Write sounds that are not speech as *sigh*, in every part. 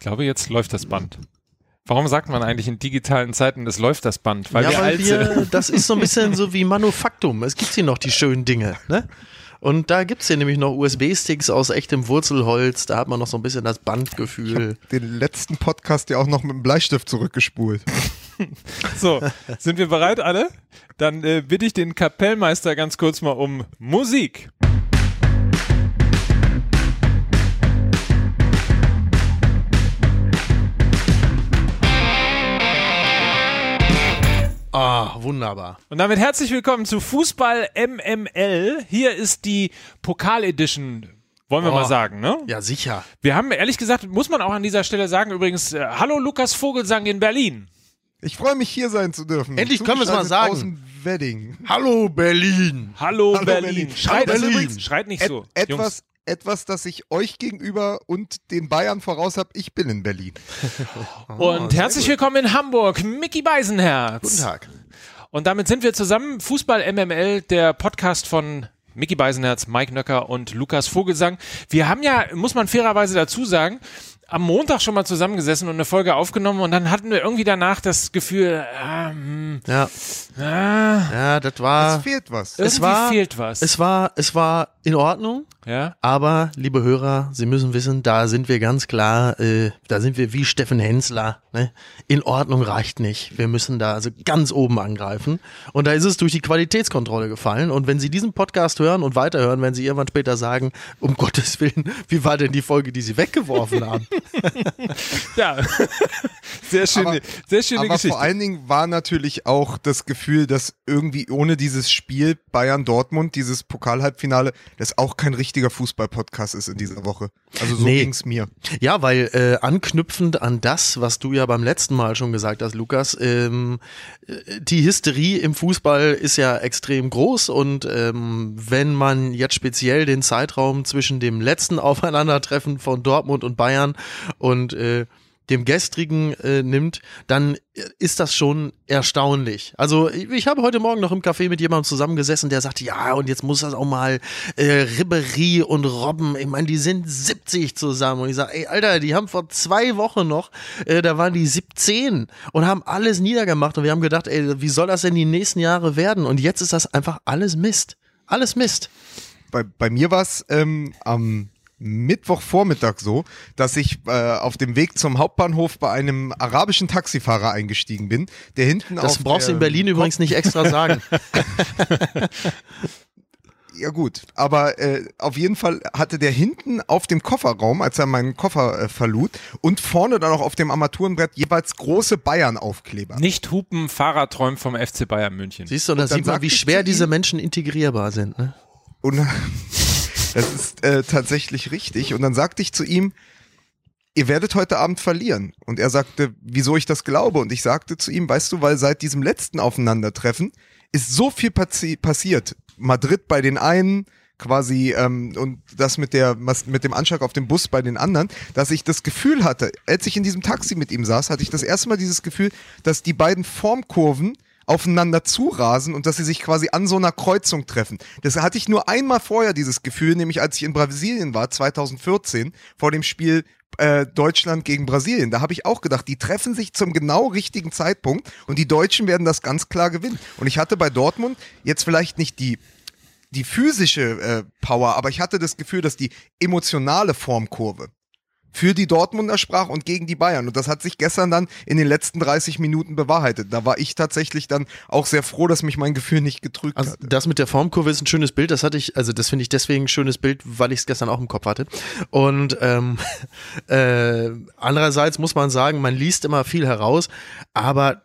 Ich glaube, jetzt läuft das Band. Warum sagt man eigentlich in digitalen Zeiten, es läuft das Band? Weil ja, wir weil wir, das ist so ein bisschen so wie Manufaktum. Es gibt hier noch die schönen Dinge. Ne? Und da gibt es hier nämlich noch USB-Sticks aus echtem Wurzelholz. Da hat man noch so ein bisschen das Bandgefühl. den letzten Podcast ja auch noch mit dem Bleistift zurückgespult. *laughs* so, sind wir bereit alle? Dann äh, bitte ich den Kapellmeister ganz kurz mal um Musik. Ah, wunderbar. Und damit herzlich willkommen zu Fußball MML. Hier ist die Pokal-Edition wollen wir oh, mal sagen, ne? Ja, sicher. Wir haben, ehrlich gesagt, muss man auch an dieser Stelle sagen, übrigens, äh, hallo Lukas Vogelsang in Berlin. Ich freue mich, hier sein zu dürfen. Endlich können wir es mal sagen. Aus dem Wedding. Hallo Berlin. Hallo, hallo Berlin. Berlin. Schreit, hallo Berlin. schreit nicht so. Et etwas, etwas, das ich euch gegenüber und den Bayern voraus habe. Ich bin in Berlin. *laughs* und oh, herzlich gut. willkommen in Hamburg, Mickey Beisenherz. Guten Tag. Und damit sind wir zusammen. Fußball MML, der Podcast von Mickey Beisenherz, Mike Nöcker und Lukas Vogelsang. Wir haben ja, muss man fairerweise dazu sagen, am Montag schon mal zusammengesessen und eine Folge aufgenommen und dann hatten wir irgendwie danach das Gefühl, ähm, ja, ah, ja, das war, es fehlt was. Es war, fehlt was. Es war, es war in Ordnung. Ja. Aber, liebe Hörer, Sie müssen wissen, da sind wir ganz klar, äh, da sind wir wie Steffen Hensler. Ne? In Ordnung reicht nicht. Wir müssen da also ganz oben angreifen. Und da ist es durch die Qualitätskontrolle gefallen. Und wenn Sie diesen Podcast hören und weiterhören, werden Sie irgendwann später sagen, um Gottes Willen, wie war denn die Folge, die Sie weggeworfen haben? *laughs* *laughs* ja, sehr schöne, aber, sehr schöne aber Geschichte. vor allen Dingen war natürlich auch das Gefühl, dass irgendwie ohne dieses Spiel Bayern-Dortmund, dieses Pokalhalbfinale, das auch kein richtiger Fußball-Podcast ist in dieser Woche. Also so nee. ging's mir. Ja, weil äh, anknüpfend an das, was du ja beim letzten Mal schon gesagt hast, Lukas, ähm, äh, die Hysterie im Fußball ist ja extrem groß und ähm, wenn man jetzt speziell den Zeitraum zwischen dem letzten Aufeinandertreffen von Dortmund und Bayern und äh, dem gestrigen äh, nimmt, dann ist das schon erstaunlich. Also ich habe heute Morgen noch im Café mit jemandem zusammengesessen, der sagte, ja, und jetzt muss das auch mal äh, Ribery und Robben, ich meine, die sind 70 zusammen. Und ich sage, ey, Alter, die haben vor zwei Wochen noch, äh, da waren die 17 und haben alles niedergemacht. Und wir haben gedacht, ey, wie soll das denn die nächsten Jahre werden? Und jetzt ist das einfach alles Mist. Alles Mist. Bei, bei mir war es ähm, am Mittwochvormittag so, dass ich äh, auf dem Weg zum Hauptbahnhof bei einem arabischen Taxifahrer eingestiegen bin, der hinten Das brauchst du in Berlin Ko übrigens nicht extra sagen. *laughs* ja gut, aber äh, auf jeden Fall hatte der hinten auf dem Kofferraum, als er meinen Koffer äh, verlud, und vorne dann auch auf dem Armaturenbrett jeweils große Bayern-Aufkleber. Nicht Hupen, Fahrradträumen vom FC Bayern München. Siehst du, da sieht man, wie schwer diese Menschen integrierbar sind. Ne? Und Das ist äh, tatsächlich richtig. Und dann sagte ich zu ihm, ihr werdet heute Abend verlieren. Und er sagte, wieso ich das glaube. Und ich sagte zu ihm, weißt du, weil seit diesem letzten Aufeinandertreffen ist so viel passi passiert. Madrid bei den einen, quasi ähm, und das mit der mit dem Anschlag auf den Bus bei den anderen, dass ich das Gefühl hatte, als ich in diesem Taxi mit ihm saß, hatte ich das erste Mal dieses Gefühl, dass die beiden Formkurven aufeinander zurasen und dass sie sich quasi an so einer Kreuzung treffen. Das hatte ich nur einmal vorher, dieses Gefühl, nämlich als ich in Brasilien war, 2014, vor dem Spiel äh, Deutschland gegen Brasilien. Da habe ich auch gedacht, die treffen sich zum genau richtigen Zeitpunkt und die Deutschen werden das ganz klar gewinnen. Und ich hatte bei Dortmund jetzt vielleicht nicht die die physische äh, Power, aber ich hatte das Gefühl, dass die emotionale Formkurve für die Dortmunder sprach und gegen die Bayern. Und das hat sich gestern dann in den letzten 30 Minuten bewahrheitet. Da war ich tatsächlich dann auch sehr froh, dass mich mein Gefühl nicht getrügt also hatte. Das mit der Formkurve ist ein schönes Bild. Das hatte ich, also das finde ich deswegen ein schönes Bild, weil ich es gestern auch im Kopf hatte. Und ähm, *laughs* äh, andererseits muss man sagen, man liest immer viel heraus, aber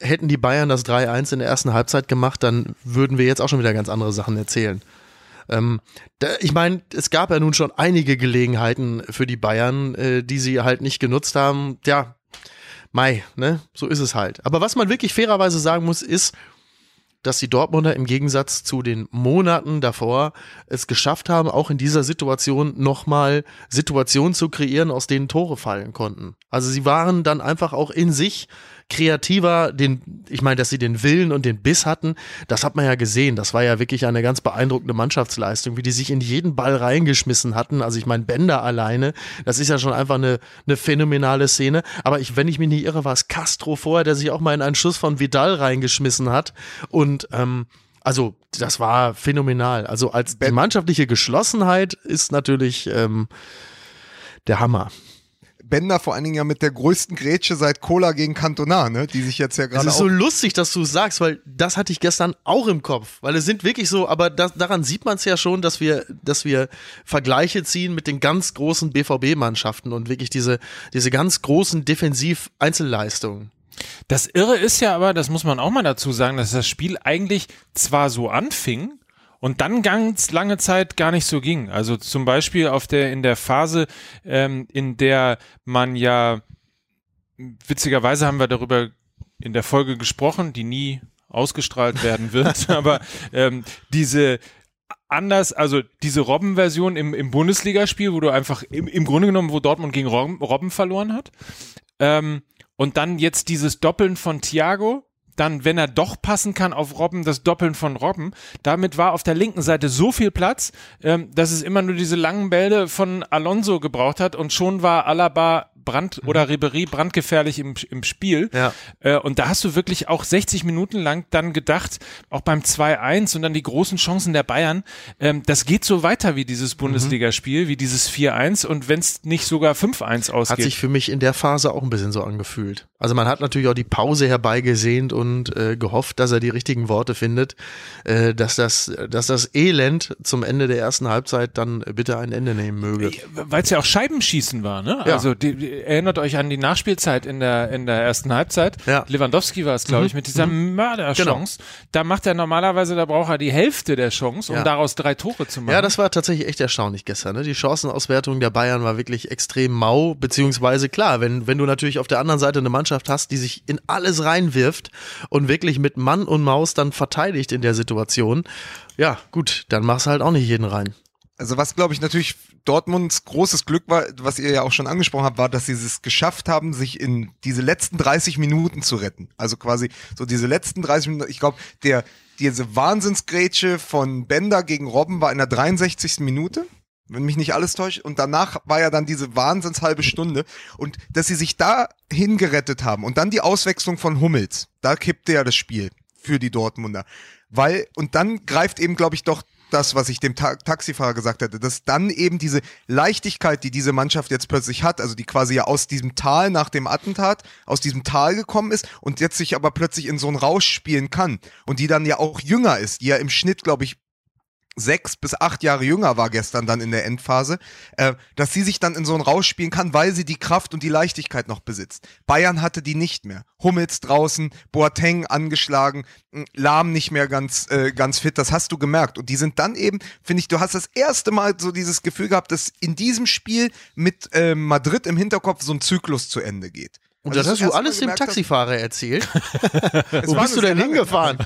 hätten die Bayern das 3-1 in der ersten Halbzeit gemacht, dann würden wir jetzt auch schon wieder ganz andere Sachen erzählen. Ähm, da, ich meine, es gab ja nun schon einige Gelegenheiten für die Bayern, äh, die sie halt nicht genutzt haben. Ja, Mai, ne? So ist es halt. Aber was man wirklich fairerweise sagen muss, ist, dass die Dortmunder im Gegensatz zu den Monaten davor es geschafft haben, auch in dieser Situation nochmal Situationen zu kreieren, aus denen Tore fallen konnten. Also sie waren dann einfach auch in sich kreativer, den, ich meine, dass sie den Willen und den Biss hatten, das hat man ja gesehen. Das war ja wirklich eine ganz beeindruckende Mannschaftsleistung, wie die sich in jeden Ball reingeschmissen hatten. Also ich meine, Bender alleine, das ist ja schon einfach eine, eine phänomenale Szene. Aber ich, wenn ich mich nicht irre, war es Castro vorher, der sich auch mal in einen Schuss von Vidal reingeschmissen hat. Und ähm, also das war phänomenal. Also als die mannschaftliche Geschlossenheit ist natürlich ähm, der Hammer. Bender vor allen Dingen ja mit der größten Grätsche seit Cola gegen Cantona, ne? die sich jetzt ja gerade Es ist so lustig, dass du es sagst, weil das hatte ich gestern auch im Kopf, weil es sind wirklich so, aber das, daran sieht man es ja schon, dass wir, dass wir Vergleiche ziehen mit den ganz großen BVB-Mannschaften und wirklich diese, diese ganz großen Defensiv-Einzelleistungen. Das Irre ist ja aber, das muss man auch mal dazu sagen, dass das Spiel eigentlich zwar so anfing, und dann ganz lange Zeit gar nicht so ging. Also zum Beispiel auf der in der Phase, ähm, in der man ja witzigerweise haben wir darüber in der Folge gesprochen, die nie ausgestrahlt werden wird, *laughs* aber ähm, diese anders, also diese Robben-Version im, im Bundesligaspiel, wo du einfach im, im Grunde genommen, wo Dortmund gegen Robben, Robben verloren hat. Ähm, und dann jetzt dieses Doppeln von Thiago, dann, wenn er doch passen kann auf Robben, das Doppeln von Robben. Damit war auf der linken Seite so viel Platz, ähm, dass es immer nur diese langen Bälle von Alonso gebraucht hat und schon war Alaba Brand mhm. oder Ribery brandgefährlich im, im Spiel. Ja. Äh, und da hast du wirklich auch 60 Minuten lang dann gedacht, auch beim 2-1 und dann die großen Chancen der Bayern, ähm, das geht so weiter wie dieses Bundesligaspiel, wie dieses 4-1 und wenn es nicht sogar 5-1 ausgeht. Hat sich für mich in der Phase auch ein bisschen so angefühlt. Also man hat natürlich auch die Pause herbeigesehnt und äh, gehofft, dass er die richtigen Worte findet, äh, dass das, dass das Elend zum Ende der ersten Halbzeit dann bitte ein Ende nehmen möge. Weil es ja auch Scheibenschießen war, ne? Ja. Also die, die, erinnert euch an die Nachspielzeit in der in der ersten Halbzeit. Ja. Lewandowski war es, glaube ich, mit dieser Mörderchance. Da macht er normalerweise, da braucht er die Hälfte der Chance, um Ja. daraus drei Tore zu machen. Ja, das war tatsächlich echt erstaunlich gestern. Ne? Die Chancenauswertung der Bayern war wirklich extrem mau, beziehungsweise klar, wenn, wenn du natürlich auf der anderen Seite eine Mannschaft hast, die sich in alles reinwirft und wirklich mit Mann und Maus dann verteidigt in der Situation, ja, gut, dann machst du halt auch nicht jeden rein. Also was, glaube ich, natürlich Dortmunds großes Glück war, was ihr ja auch schon angesprochen habt, war, dass sie es geschafft haben, sich in diese letzten 30 Minuten zu retten. Also quasi so diese letzten 30 Minuten, ich glaube, der diese Wahnsinnsgrätsche von Bender gegen Robben war in der 63. Minute wenn mich nicht alles täuscht. Und danach war ja dann diese wahnsinns halbe Stunde. Und dass sie sich da hingerettet haben und dann die Auswechslung von Hummels, da kippte ja das Spiel für die Dortmunder. Weil, und dann greift eben, glaube ich, doch das, was ich dem Ta Taxifahrer gesagt hatte, dass dann eben diese Leichtigkeit, die diese Mannschaft jetzt plötzlich hat, also die quasi ja aus diesem Tal nach dem Attentat, aus diesem Tal gekommen ist und jetzt sich aber plötzlich in so einen Rausch spielen kann und die dann ja auch jünger ist, die ja im Schnitt, glaube ich, sechs bis acht Jahre jünger war gestern dann in der Endphase, äh, dass sie sich dann in so einen Rausch spielen kann, weil sie die Kraft und die Leichtigkeit noch besitzt. Bayern hatte die nicht mehr. Hummels draußen, Boateng angeschlagen, mh, Lahm nicht mehr ganz, äh, ganz fit, das hast du gemerkt. Und die sind dann eben, finde ich, du hast das erste Mal so dieses Gefühl gehabt, dass in diesem Spiel mit äh, Madrid im Hinterkopf so ein Zyklus zu Ende geht. Und Also das hast das du alles dem Taxifahrer erzählt. *laughs* Wo bist du denn hingefahren?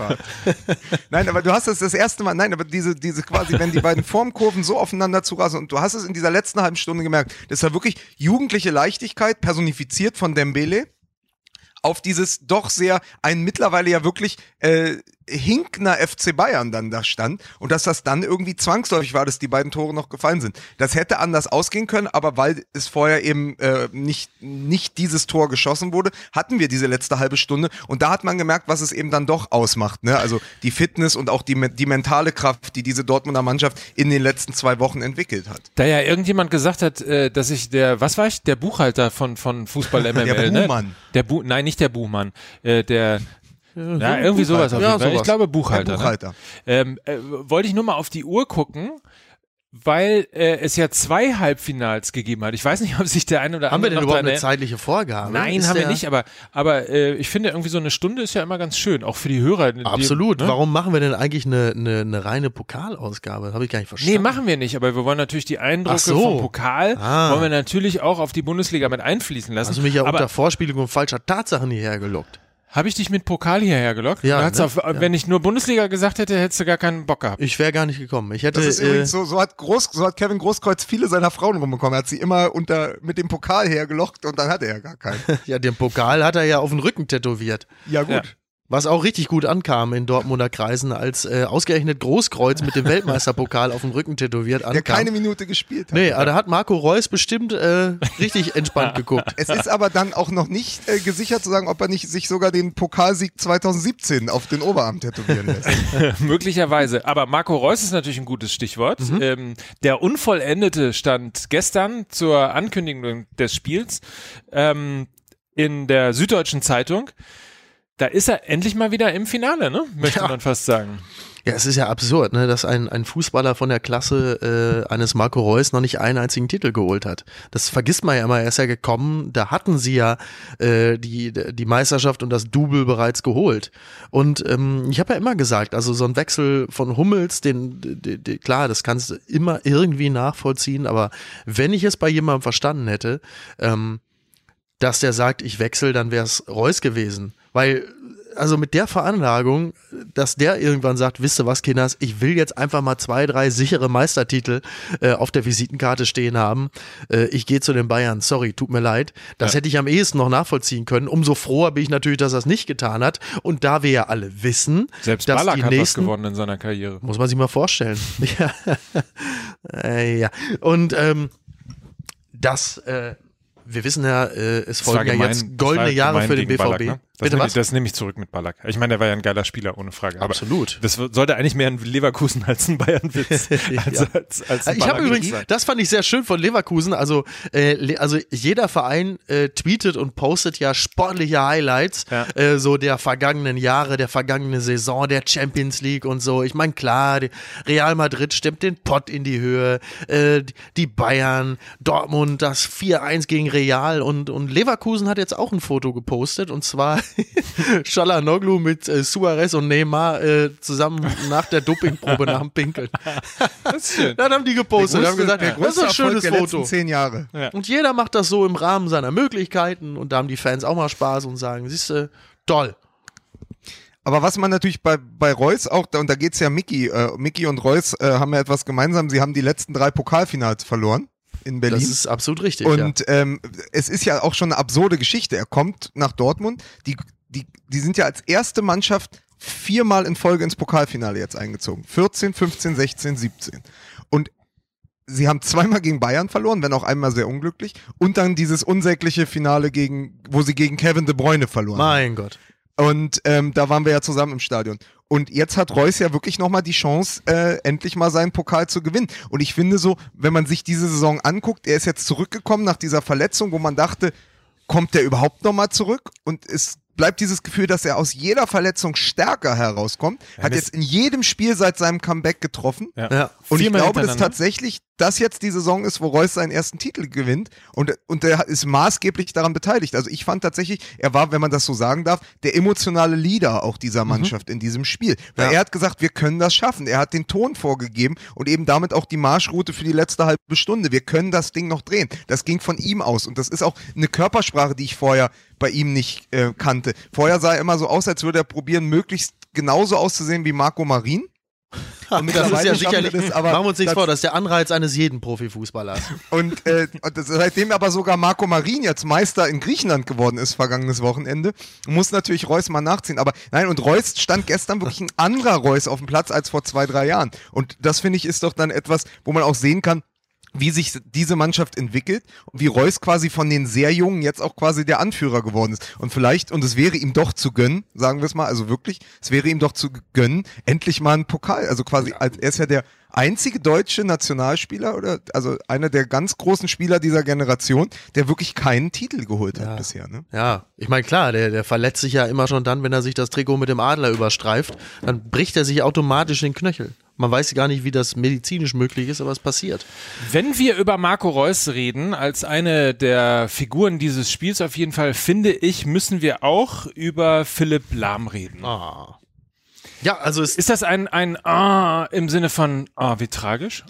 *laughs* Nein, aber du hast es das erste Mal, nein, aber diese, diese quasi, wenn die beiden Formkurven so aufeinander zurasen und du hast es in dieser letzten halben Stunde gemerkt, das war wirklich jugendliche Leichtigkeit, personifiziert von Dembele, auf dieses doch sehr, ein mittlerweile ja wirklich äh, Hinkner FC Bayern dann da stand und dass das dann irgendwie zwangsläufig war, dass die beiden Tore noch gefallen sind. Das hätte anders ausgehen können, aber weil es vorher eben äh, nicht, nicht dieses Tor geschossen wurde, hatten wir diese letzte halbe Stunde und da hat man gemerkt, was es eben dann doch ausmacht. Ne? Also die Fitness und auch die, die mentale Kraft, die diese Dortmunder Mannschaft in den letzten zwei Wochen entwickelt hat. Da ja irgendjemand gesagt hat, äh, dass ich der, was war ich, der Buchhalter von, von Fußball MML, *laughs* ne? Buhmann. Der Bu nein, nicht der Buchmann, äh, der, ja, irgendwie sowas auf Ja, jeden Fall. Ich sowas. glaube Buchhalter. Buchhalter. Ne? Ähm, äh, wollte ich nur mal auf die Uhr gucken, weil äh, es ja zwei Halbfinals gegeben hat. Ich weiß nicht, *laughs* ob sich der eine oder Haben wir andere denn noch überhaupt dran eine zeitliche Vorgabe? Nein, Ist haben wir nicht, aber, aber äh, ich finde irgendwie so eine Stunde ist ja immer ganz schön, auch für die Hörer. Die, Absolut. ne? Warum machen wir denn eigentlich eine, eine, eine reine Pokalausgabe? Habe ich gar nicht verstanden. Nee, machen wir nicht, aber wir wollen natürlich die Eindrücke so. vom Pokal, Ah. wollen wir natürlich auch auf die Bundesliga mit einfließen lassen. Hast du mich ja aber unter Vorspielung falscher Tatsachen hierher gelockt? Habe ich dich mit Pokal hierher gelockt? Ja, ne? auf, Wenn ich nur Bundesliga gesagt hätte, hättest du gar keinen Bock gehabt. Ich wäre gar nicht gekommen. Ich hätte. Das ist äh, übrigens so, so hat Groß, so hat Kevin Großkreuz viele seiner Frauen rumbekommen. Er hat sie immer unter, mit dem Pokal hergelockt und dann hatte er gar keinen. *laughs* ja, den Pokal hat er ja auf den Rücken tätowiert. Ja, gut. Ja. Was auch richtig gut ankam in Dortmunder Kreisen, als äh, ausgerechnet Großkreuz mit dem *laughs* Weltmeisterpokal auf dem Rücken tätowiert ankam. Der keine Minute gespielt hat. Nee, aber da hat Marco Reus bestimmt äh, richtig entspannt *laughs* geguckt. Es ist aber dann auch noch nicht äh, gesichert zu sagen, ob er nicht sich sogar den Pokalsieg 2017 auf den Oberarm tätowieren lässt. *laughs* Möglicherweise. Aber Marco Reus ist natürlich ein gutes Stichwort. Ähm, der Unvollendete stand gestern zur Ankündigung des Spiels ähm, in der Süddeutschen Zeitung. Da ist er endlich mal wieder im Finale, ne? Möchte Ja. man fast sagen. Ja, es ist ja absurd, ne, dass ein, ein Fußballer von der Klasse äh, eines Marco Reus noch nicht einen einzigen Titel geholt hat. Das vergisst man ja immer. Er ist ja gekommen, da hatten sie ja äh, die, die Meisterschaft und das Double bereits geholt. Und ähm, ich habe ja immer gesagt, also so ein Wechsel von Hummels, den, den, den klar, das kannst du immer irgendwie nachvollziehen, aber wenn ich es bei jemandem verstanden hätte, ähm, dass der sagt, ich wechsle, dann wäre es Reus gewesen. Weil, also mit der Veranlagung, dass der irgendwann sagt, wisst ihr was, Kinders, ich will jetzt einfach mal zwei, drei sichere Meistertitel äh, auf der Visitenkarte stehen haben. Äh, ich gehe zu den Bayern, sorry, tut mir leid. Das hätte ich am ehesten noch nachvollziehen können. Umso froher bin ich natürlich, dass er es nicht getan hat. Und da wir ja alle wissen, Selbst dass Ballack die hat was nächsten gewonnen in seiner Karriere. muss man sich mal vorstellen. *laughs* ja. äh, ja. Und ähm, das, äh, wir wissen ja, äh, es folgen ja jetzt goldene Jahre für den BVB. Ballack, ne? Das, Bitte nehme, was? das nehme ich zurück mit Ballack. Ich meine, der war ja ein geiler Spieler, ohne Frage. Aber Absolut. das sollte eigentlich mehr ein Leverkusen als ein Bayern-Witz. *laughs* Ja. als, als, als Ich habe übrigens, sein. das fand ich sehr schön von Leverkusen. Also, äh, also jeder Verein äh, tweetet und postet ja sportliche Highlights, Ja. äh, so der vergangenen Jahre, der vergangenen Saison, der Champions League und so. Ich meine, klar, Real Madrid stemmt den Pott in die Höhe, äh, die Bayern, Dortmund, das 4-1 gegen Real und, und Leverkusen hat jetzt auch ein Foto gepostet und zwar *laughs* Shalanoglu mit äh, Suarez und Neymar äh, zusammen nach der Dopingprobe nach dem Pinkeln. *laughs* Das ist schön. Dann haben die gepostet, haben gesagt, das ist ein Erfolg schönes der Foto. zehn Jahre. Und jeder macht das so im Rahmen seiner Möglichkeiten und da haben die Fans auch mal Spaß und sagen, siehst du, toll. Aber was man natürlich bei, bei Reus auch, da- und da geht's ja Mickey, äh, Mickey und Reus äh, haben ja etwas gemeinsam, sie haben die letzten drei Pokalfinals verloren in Berlin. Das ist absolut richtig. ja. Und ähm, es ist ja auch schon eine absurde Geschichte. Er kommt nach Dortmund. Die, die, die sind ja als erste Mannschaft viermal in Folge ins Pokalfinale jetzt eingezogen. 14, 15, 16, 17. Und sie haben zweimal gegen Bayern verloren, wenn auch einmal sehr unglücklich. Und dann dieses unsägliche Finale gegen, wo sie gegen Kevin De Bruyne verloren haben. Mein Gott. Und ähm, da waren wir ja zusammen im Stadion. Und jetzt hat Reus ja wirklich nochmal die Chance, äh, endlich mal seinen Pokal zu gewinnen. Und ich finde so, wenn man sich diese Saison anguckt, er ist jetzt zurückgekommen nach dieser Verletzung, wo man dachte, kommt der überhaupt nochmal zurück? Und es bleibt dieses Gefühl, dass er aus jeder Verletzung stärker herauskommt. Hat jetzt in jedem Spiel seit seinem Comeback getroffen. Ja. Und ich glaube, dass tatsächlich das jetzt die Saison ist, wo Reus seinen ersten Titel gewinnt. Und, und er ist maßgeblich daran beteiligt. Also ich fand tatsächlich, er war, wenn man das so sagen darf, der emotionale Leader auch dieser Mannschaft in diesem Spiel. Weil Ja. er hat gesagt, wir können das schaffen. Er hat den Ton vorgegeben und eben damit auch die Marschroute für die letzte halbe Stunde. Wir können das Ding noch drehen. Das ging von ihm aus. Und das ist auch eine Körpersprache, die ich vorher bei ihm nicht äh, kannte. Vorher sah er immer so aus, als würde er probieren, möglichst genauso auszusehen wie Marco Marin. Das ist ja sicherlich, das, aber machen wir uns nichts vor, das ist der Anreiz eines jeden Profifußballers. Und, äh, und seitdem aber sogar Marco Marin jetzt Meister in Griechenland geworden ist, vergangenes Wochenende, muss natürlich Reus mal nachziehen. Aber nein, und Reus stand gestern wirklich ein anderer Reus auf dem Platz als vor zwei, drei Jahren. Und das finde ich ist doch dann etwas, wo man auch sehen kann, wie sich diese Mannschaft entwickelt und wie Reus quasi von den sehr Jungen jetzt auch quasi der Anführer geworden ist. Und vielleicht, und es wäre ihm doch zu gönnen, sagen wir es mal, also wirklich, es wäre ihm doch zu gönnen, endlich mal einen Pokal. Also quasi, als, er ist ja der einzige deutsche Nationalspieler oder also einer der ganz großen Spieler dieser Generation, der wirklich keinen Titel geholt hat Ja. bisher. Ne? Ja, ich meine, klar, der, der verletzt sich ja immer schon dann, wenn er sich das Trikot mit dem Adler überstreift, dann bricht er sich automatisch den Knöchel. Man weiß gar nicht, wie das medizinisch möglich ist, aber es passiert. Wenn wir über Marco Reus reden, als eine der Figuren dieses Spiels auf jeden Fall, finde ich, müssen wir auch über Philipp Lahm reden. Ah. Ja, also es Ist das ein, ein Ah im Sinne von Ah, wie tragisch?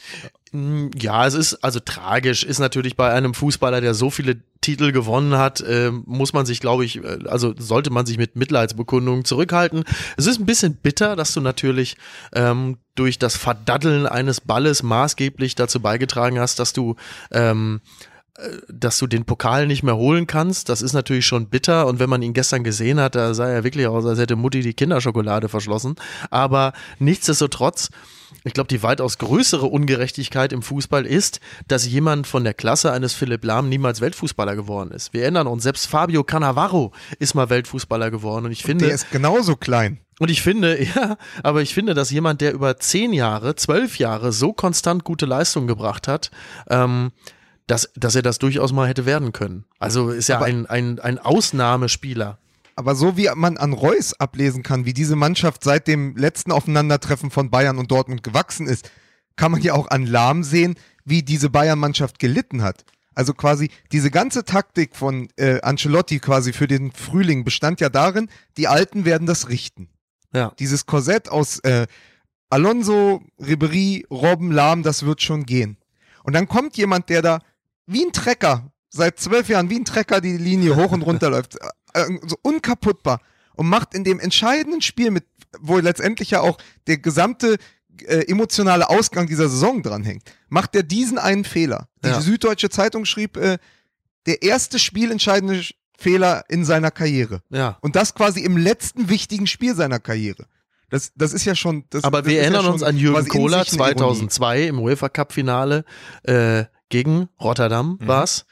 Mm, Ja, es ist also tragisch, ist natürlich bei einem Fußballer, der so viele Titel gewonnen hat, äh, muss man sich, glaube ich, äh, also sollte man sich mit Mitleidsbekundungen zurückhalten. Es ist ein bisschen bitter, dass du natürlich ähm, durch das Verdaddeln eines Balles maßgeblich dazu beigetragen hast, dass du ähm, äh, dass du den Pokal nicht mehr holen kannst, das ist natürlich schon bitter. Und wenn man ihn gestern gesehen hat, da sah er wirklich aus, als hätte Mutti die Kinderschokolade verschlossen. Aber nichtsdestotrotz, ich glaube, die weitaus größere Ungerechtigkeit im Fußball ist, dass jemand von der Klasse eines Philipp Lahm niemals Weltfußballer geworden ist. Wir erinnern uns, selbst Fabio Cannavaro ist mal Weltfußballer geworden. Und ich finde. Der ist genauso klein. Und ich finde, *laughs* ja, aber ich finde, dass jemand, der über zehn Jahre, zwölf Jahre so konstant gute Leistungen gebracht hat, ähm, dass, dass er das durchaus mal hätte werden können. Also ist ja Aber- ein, ein, ein Ausnahmespieler. Aber so wie man an Reus ablesen kann, wie diese Mannschaft seit dem letzten Aufeinandertreffen von Bayern und Dortmund gewachsen ist, kann man ja auch an Lahm sehen, wie diese Bayern-Mannschaft gelitten hat. Also quasi diese ganze Taktik von äh, Ancelotti quasi für den Frühling bestand ja darin, die Alten werden das richten. Ja. Dieses Korsett aus äh, Alonso, Ribery, Robben, Lahm, das wird schon gehen. Und dann kommt jemand, der da wie ein Trecker, seit zwölf Jahren wie ein Trecker die Linie hoch und runter läuft, äh, so unkaputtbar und macht in dem entscheidenden Spiel mit, wo letztendlich ja auch der gesamte äh, emotionale Ausgang dieser Saison dranhängt, macht er diesen einen Fehler. Die Ja. Süddeutsche Zeitung schrieb, äh, der erste spielentscheidende Sch- Fehler in seiner Karriere. Ja. Und das quasi im letzten wichtigen Spiel seiner Karriere. Das, das ist ja schon. Das, Aber das wir erinnern ja uns an Jürgen Kohler sich eine Ironie. 2002 im UEFA Cup Finale äh, gegen Rotterdam Mhm. war's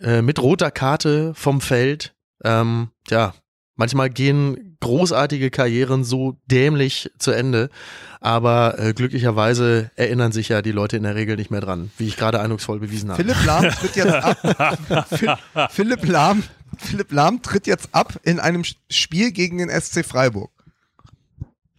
äh, mit roter Karte vom Feld. Ähm, ja, manchmal gehen großartige Karrieren so dämlich zu Ende, aber äh, glücklicherweise erinnern sich ja die Leute in der Regel nicht mehr dran, wie ich gerade eindrucksvoll bewiesen habe. Philipp Lahm tritt jetzt ab. Phil- *laughs* Philipp Lahm, Philipp Lahm tritt jetzt ab in einem Spiel gegen den SC Freiburg.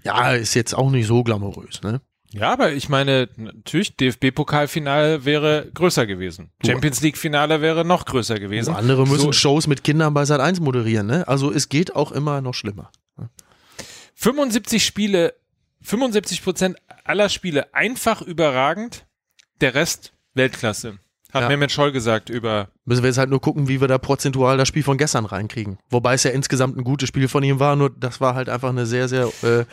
Ja, ist jetzt auch nicht so glamourös, ne? Ja, aber ich meine, natürlich, DFB-Pokalfinale wäre größer gewesen. Champions League-Finale wäre noch größer gewesen. Andere müssen So, Shows mit Kindern bei Sat 1 moderieren, ne? Also es geht auch immer noch schlimmer. 75 Spiele, 75 Prozent aller Spiele einfach überragend, der Rest Weltklasse. Hat Ja. Mehmet Scholl gesagt über Müssen wir jetzt halt nur gucken, wie wir da prozentual das Spiel von gestern reinkriegen. Wobei es ja insgesamt ein gutes Spiel von ihm war, nur das war halt einfach eine sehr, sehr äh,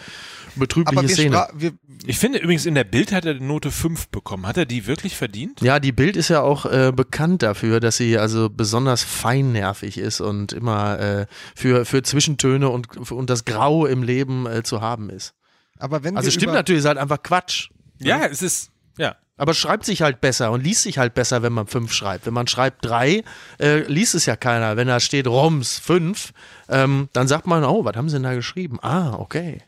betrübliche Aber wir, Szene. Ich finde übrigens in der Bild hat er die Note 5 bekommen. Hat er die wirklich verdient? Ja, die Bild ist ja auch äh, bekannt dafür, dass sie also besonders feinnervig ist und immer äh, für, für Zwischentöne und, und das Grau im Leben äh, zu haben ist. aber wenn Also stimmt natürlich, ist halt einfach Quatsch. Ja, es ist, ja. Aber schreibt sich halt besser und liest sich halt besser, wenn man fünf schreibt. Wenn man schreibt drei, äh, liest es ja keiner. Wenn da steht Roms fünf, ähm, dann sagt man, oh, was haben sie denn da geschrieben? Ah, okay.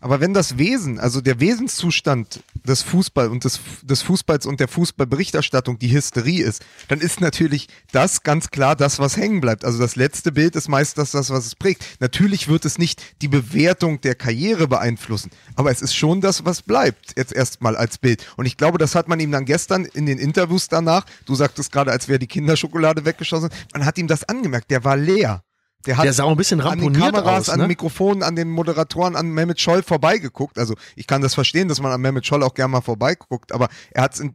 Aber wenn das Wesen, also der Wesenszustand des Fußball und des, des Fußballs und der Fußballberichterstattung die Hysterie ist, dann ist natürlich das ganz klar das, was hängen bleibt. Also das letzte Bild ist meist das, das, was es prägt. Natürlich wird es nicht die Bewertung der Karriere beeinflussen, aber es ist schon das, was bleibt, jetzt erstmal als Bild. Und ich glaube, das hat man ihm dann gestern in den Interviews danach, du sagtest gerade, als wäre die Kinderschokolade weggeschossen, man hat ihm das angemerkt, der war leer. Der hat Der sah auch ein bisschen an den ramponiert Kameras, aus, an ne? den Mikrofonen, an den Moderatoren, an Mehmet Scholl vorbeigeguckt. Also ich kann das verstehen, dass man an Mehmet Scholl auch gerne mal vorbeiguckt, aber er hat's in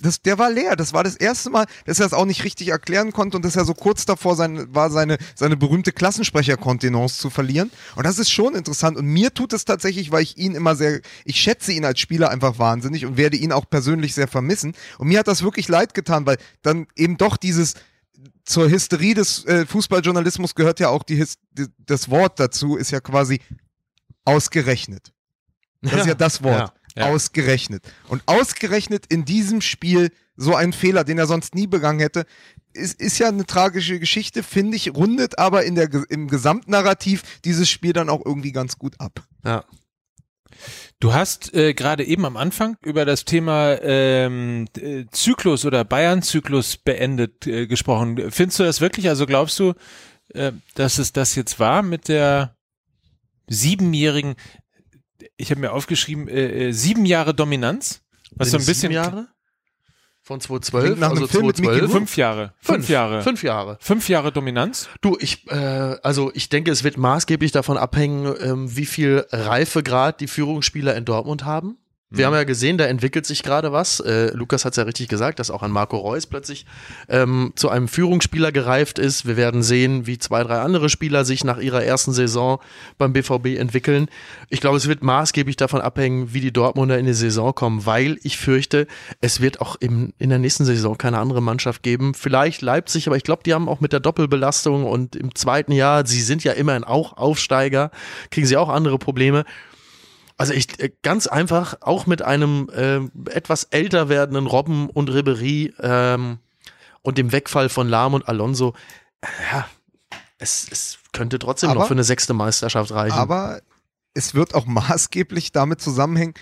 das, der war leer. Das war das erste Mal, dass er es auch nicht richtig erklären konnte und dass er so kurz davor sein, war, seine, seine berühmte Klassensprecherkontenance zu verlieren. Und das ist schon interessant. Und mir tut es tatsächlich, weil ich ihn immer sehr, ich schätze ihn als Spieler einfach wahnsinnig und werde ihn auch persönlich sehr vermissen. Und mir hat das wirklich leid getan, weil dann eben doch dieses, zur Hysterie des äh, Fußballjournalismus gehört ja auch die, His die, das Wort dazu, ist ja quasi ausgerechnet. Das ist ja das Wort. Ja, ja. Ausgerechnet. Und ausgerechnet in diesem Spiel so ein Fehler, den er sonst nie begangen hätte, ist, ist ja eine tragische Geschichte, finde ich, rundet aber in der, im Gesamtnarrativ dieses Spiel dann auch irgendwie ganz gut ab. Ja. Du hast äh, gerade eben am Anfang über das Thema ähm, äh, Zyklus oder Bayern-Zyklus beendet äh, gesprochen. Findest du das wirklich? Also glaubst du, äh, dass es das jetzt war mit der siebenjährigen, ich habe mir aufgeschrieben, äh, äh, sieben Jahre Dominanz? Was so ein bisschen sieben Jahre? Von Klingt 2012, nach also Film mit Mickey 2012. fünf Jahre. Fünf, Jahre. Fünf Jahre. Fünf Jahre Dominanz? Du, ich, äh, also ich denke, es wird maßgeblich davon abhängen, ähm, wie viel Reifegrad die Führungsspieler in Dortmund haben. Wir haben ja gesehen, da entwickelt sich gerade was. Äh, Lukas hat es ja richtig gesagt, dass auch an Marco Reus plötzlich ähm, zu einem Führungsspieler gereift ist. Wir werden sehen, wie zwei, drei andere Spieler sich nach ihrer ersten Saison beim BVB entwickeln. Ich glaube, es wird maßgeblich davon abhängen, wie die Dortmunder in die Saison kommen, weil ich fürchte, es wird auch im, in der nächsten Saison keine andere Mannschaft geben. Vielleicht Leipzig, aber ich glaube, die haben auch mit der Doppelbelastung und im zweiten Jahr, sie sind ja immerhin auch Aufsteiger, kriegen sie auch andere Probleme. Also ich äh, ganz einfach auch mit einem äh, etwas älter werdenden Robben und Ribery ähm, und dem Wegfall von Lahm und Alonso, ja, es, es könnte trotzdem Aber- noch für eine sechste Meisterschaft reichen. Aber es wird auch *laughs* maßgeblich damit zusammenhängen,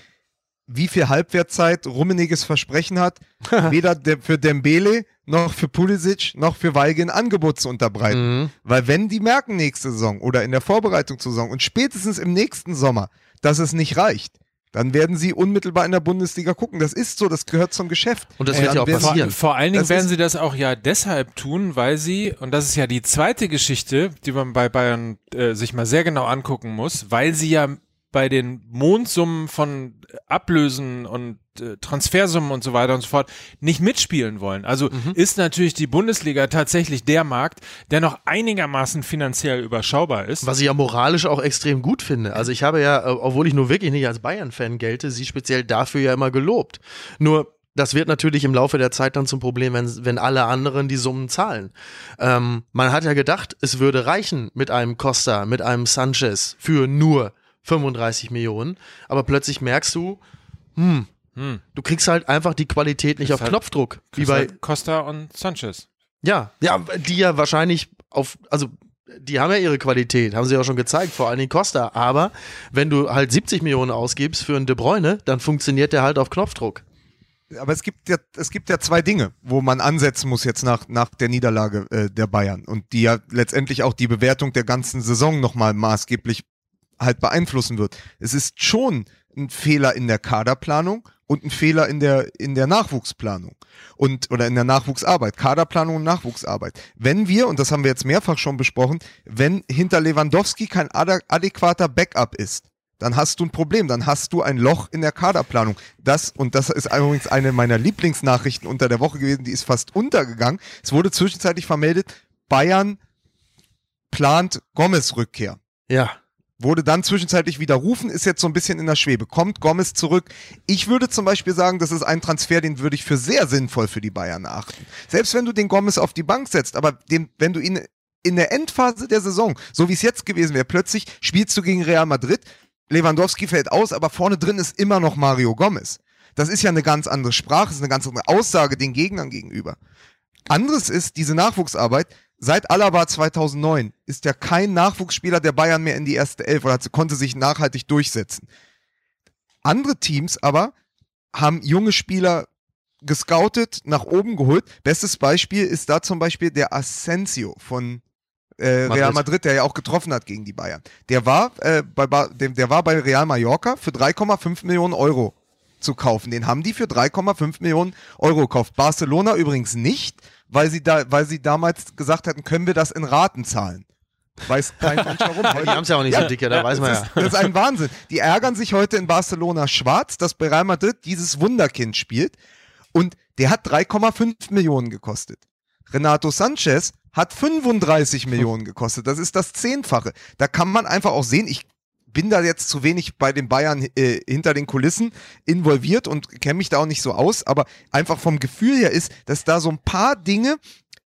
wie viel Halbwertzeit Rummeniges Versprechen hat, *laughs* weder der, für Dembele noch für Pulisic noch für Weige ein Angebot zu unterbreiten. Mhm. Weil wenn die merken nächste Saison oder in der Vorbereitung zur Saison und spätestens im nächsten Sommer, dass es nicht reicht, dann werden sie unmittelbar in der Bundesliga gucken. Das ist so, das gehört zum Geschäft. Und das Äh, wird ja dann auch werden- passieren. Vor, vor allen Dingen Das werden sie das auch ja deshalb tun, weil sie, und das ist ja die zweite Geschichte, die man bei Bayern äh, sich mal sehr genau angucken muss, weil sie ja bei den Mondsummen von Ablösen und äh, Transfersummen und so weiter und so fort nicht mitspielen wollen. Also ist natürlich die Bundesliga tatsächlich der Markt, der noch einigermaßen finanziell überschaubar ist. Was ich ja moralisch auch extrem gut finde. Also ich habe ja, äh, obwohl ich nur wirklich nicht als Bayern-Fan gelte, sie speziell dafür ja immer gelobt. Nur das wird natürlich im Laufe der Zeit dann zum Problem, wenn, wenn alle anderen die Summen zahlen. Ähm, man hat ja gedacht, es würde reichen mit einem Costa, mit einem Sanchez für nur 35 Millionen. Aber plötzlich merkst du, hm, Hm. du kriegst halt einfach die Qualität nicht auf halt- Knopfdruck. Wie bei, halt Costa und Sanchez. ja, ja, die ja wahrscheinlich auf, also die haben ja ihre Qualität, haben sie ja auch schon gezeigt, vor allen Dingen Costa. Aber wenn du halt 70 Millionen ausgibst für einen De Bruyne, dann funktioniert der halt auf Knopfdruck. aber es gibt ja, es gibt ja zwei Dinge, wo man ansetzen muss jetzt nach, nach der Niederlage äh, der Bayern und die ja letztendlich auch die Bewertung der ganzen Saison nochmal maßgeblich halt beeinflussen wird. Es ist schon ein Fehler in der Kaderplanung und ein Fehler in der, in der Nachwuchsplanung und, oder in der Nachwuchsarbeit, Kaderplanung und Nachwuchsarbeit. Wenn wir, und das haben wir jetzt mehrfach schon besprochen, wenn hinter Lewandowski kein adäquater Backup ist, dann hast du ein Problem, dann hast du ein Loch in der Kaderplanung. Das, und das ist übrigens eine meiner Lieblingsnachrichten unter der Woche gewesen, die ist fast untergegangen. Es wurde zwischenzeitlich vermeldet, Bayern plant Gomez Rückkehr. Ja. Wurde dann zwischenzeitlich widerrufen, ist jetzt so ein bisschen in der Schwebe. Kommt Gomez zurück? Ich würde zum Beispiel sagen, das ist ein Transfer, den würde ich für sehr sinnvoll für die Bayern achten. Selbst wenn du den Gomez auf die Bank setzt, aber den, wenn du ihn in der Endphase der Saison, so wie es jetzt gewesen wäre, plötzlich spielst du gegen Real Madrid, Lewandowski fällt aus, aber vorne drin ist immer noch Mario Gomez. Das ist ja eine ganz andere Sprache, ist eine ganz andere Aussage den Gegnern gegenüber. Anderes ist diese Nachwuchsarbeit. Seit Alaba 2009 ist ja kein Nachwuchsspieler der Bayern mehr in die erste Elf oder hat- konnte sich nachhaltig durchsetzen. Andere Teams aber haben junge Spieler gescoutet, nach oben geholt. Bestes Beispiel ist da zum Beispiel der Asensio von äh, Real Madrid. Der ja auch getroffen hat gegen die Bayern. Der war, äh, bei, Ba- dem, der war bei Real Mallorca für 3,5 Millionen Euro zu kaufen. Den haben die für 3,5 Millionen Euro gekauft. Barcelona übrigens nicht, weil sie da, weil sie damals gesagt hatten, können wir das in Raten zahlen. Weiß kein *laughs* Mensch warum. Die haben es ja auch nicht so dicke, da weiß man das ja. Ist, das ist ein Wahnsinn. Die ärgern sich heute in Barcelona schwarz, dass bei Real Madrid dieses Wunderkind spielt. Und der hat 3,5 Millionen gekostet. Renato Sanchez hat 35 Millionen gekostet. Das ist das Zehnfache. Da kann man einfach auch sehen, ich bin da jetzt zu wenig bei den Bayern äh, hinter den Kulissen involviert und kenne mich da auch nicht so aus, aber einfach vom Gefühl her ist, dass da so ein paar Dinge,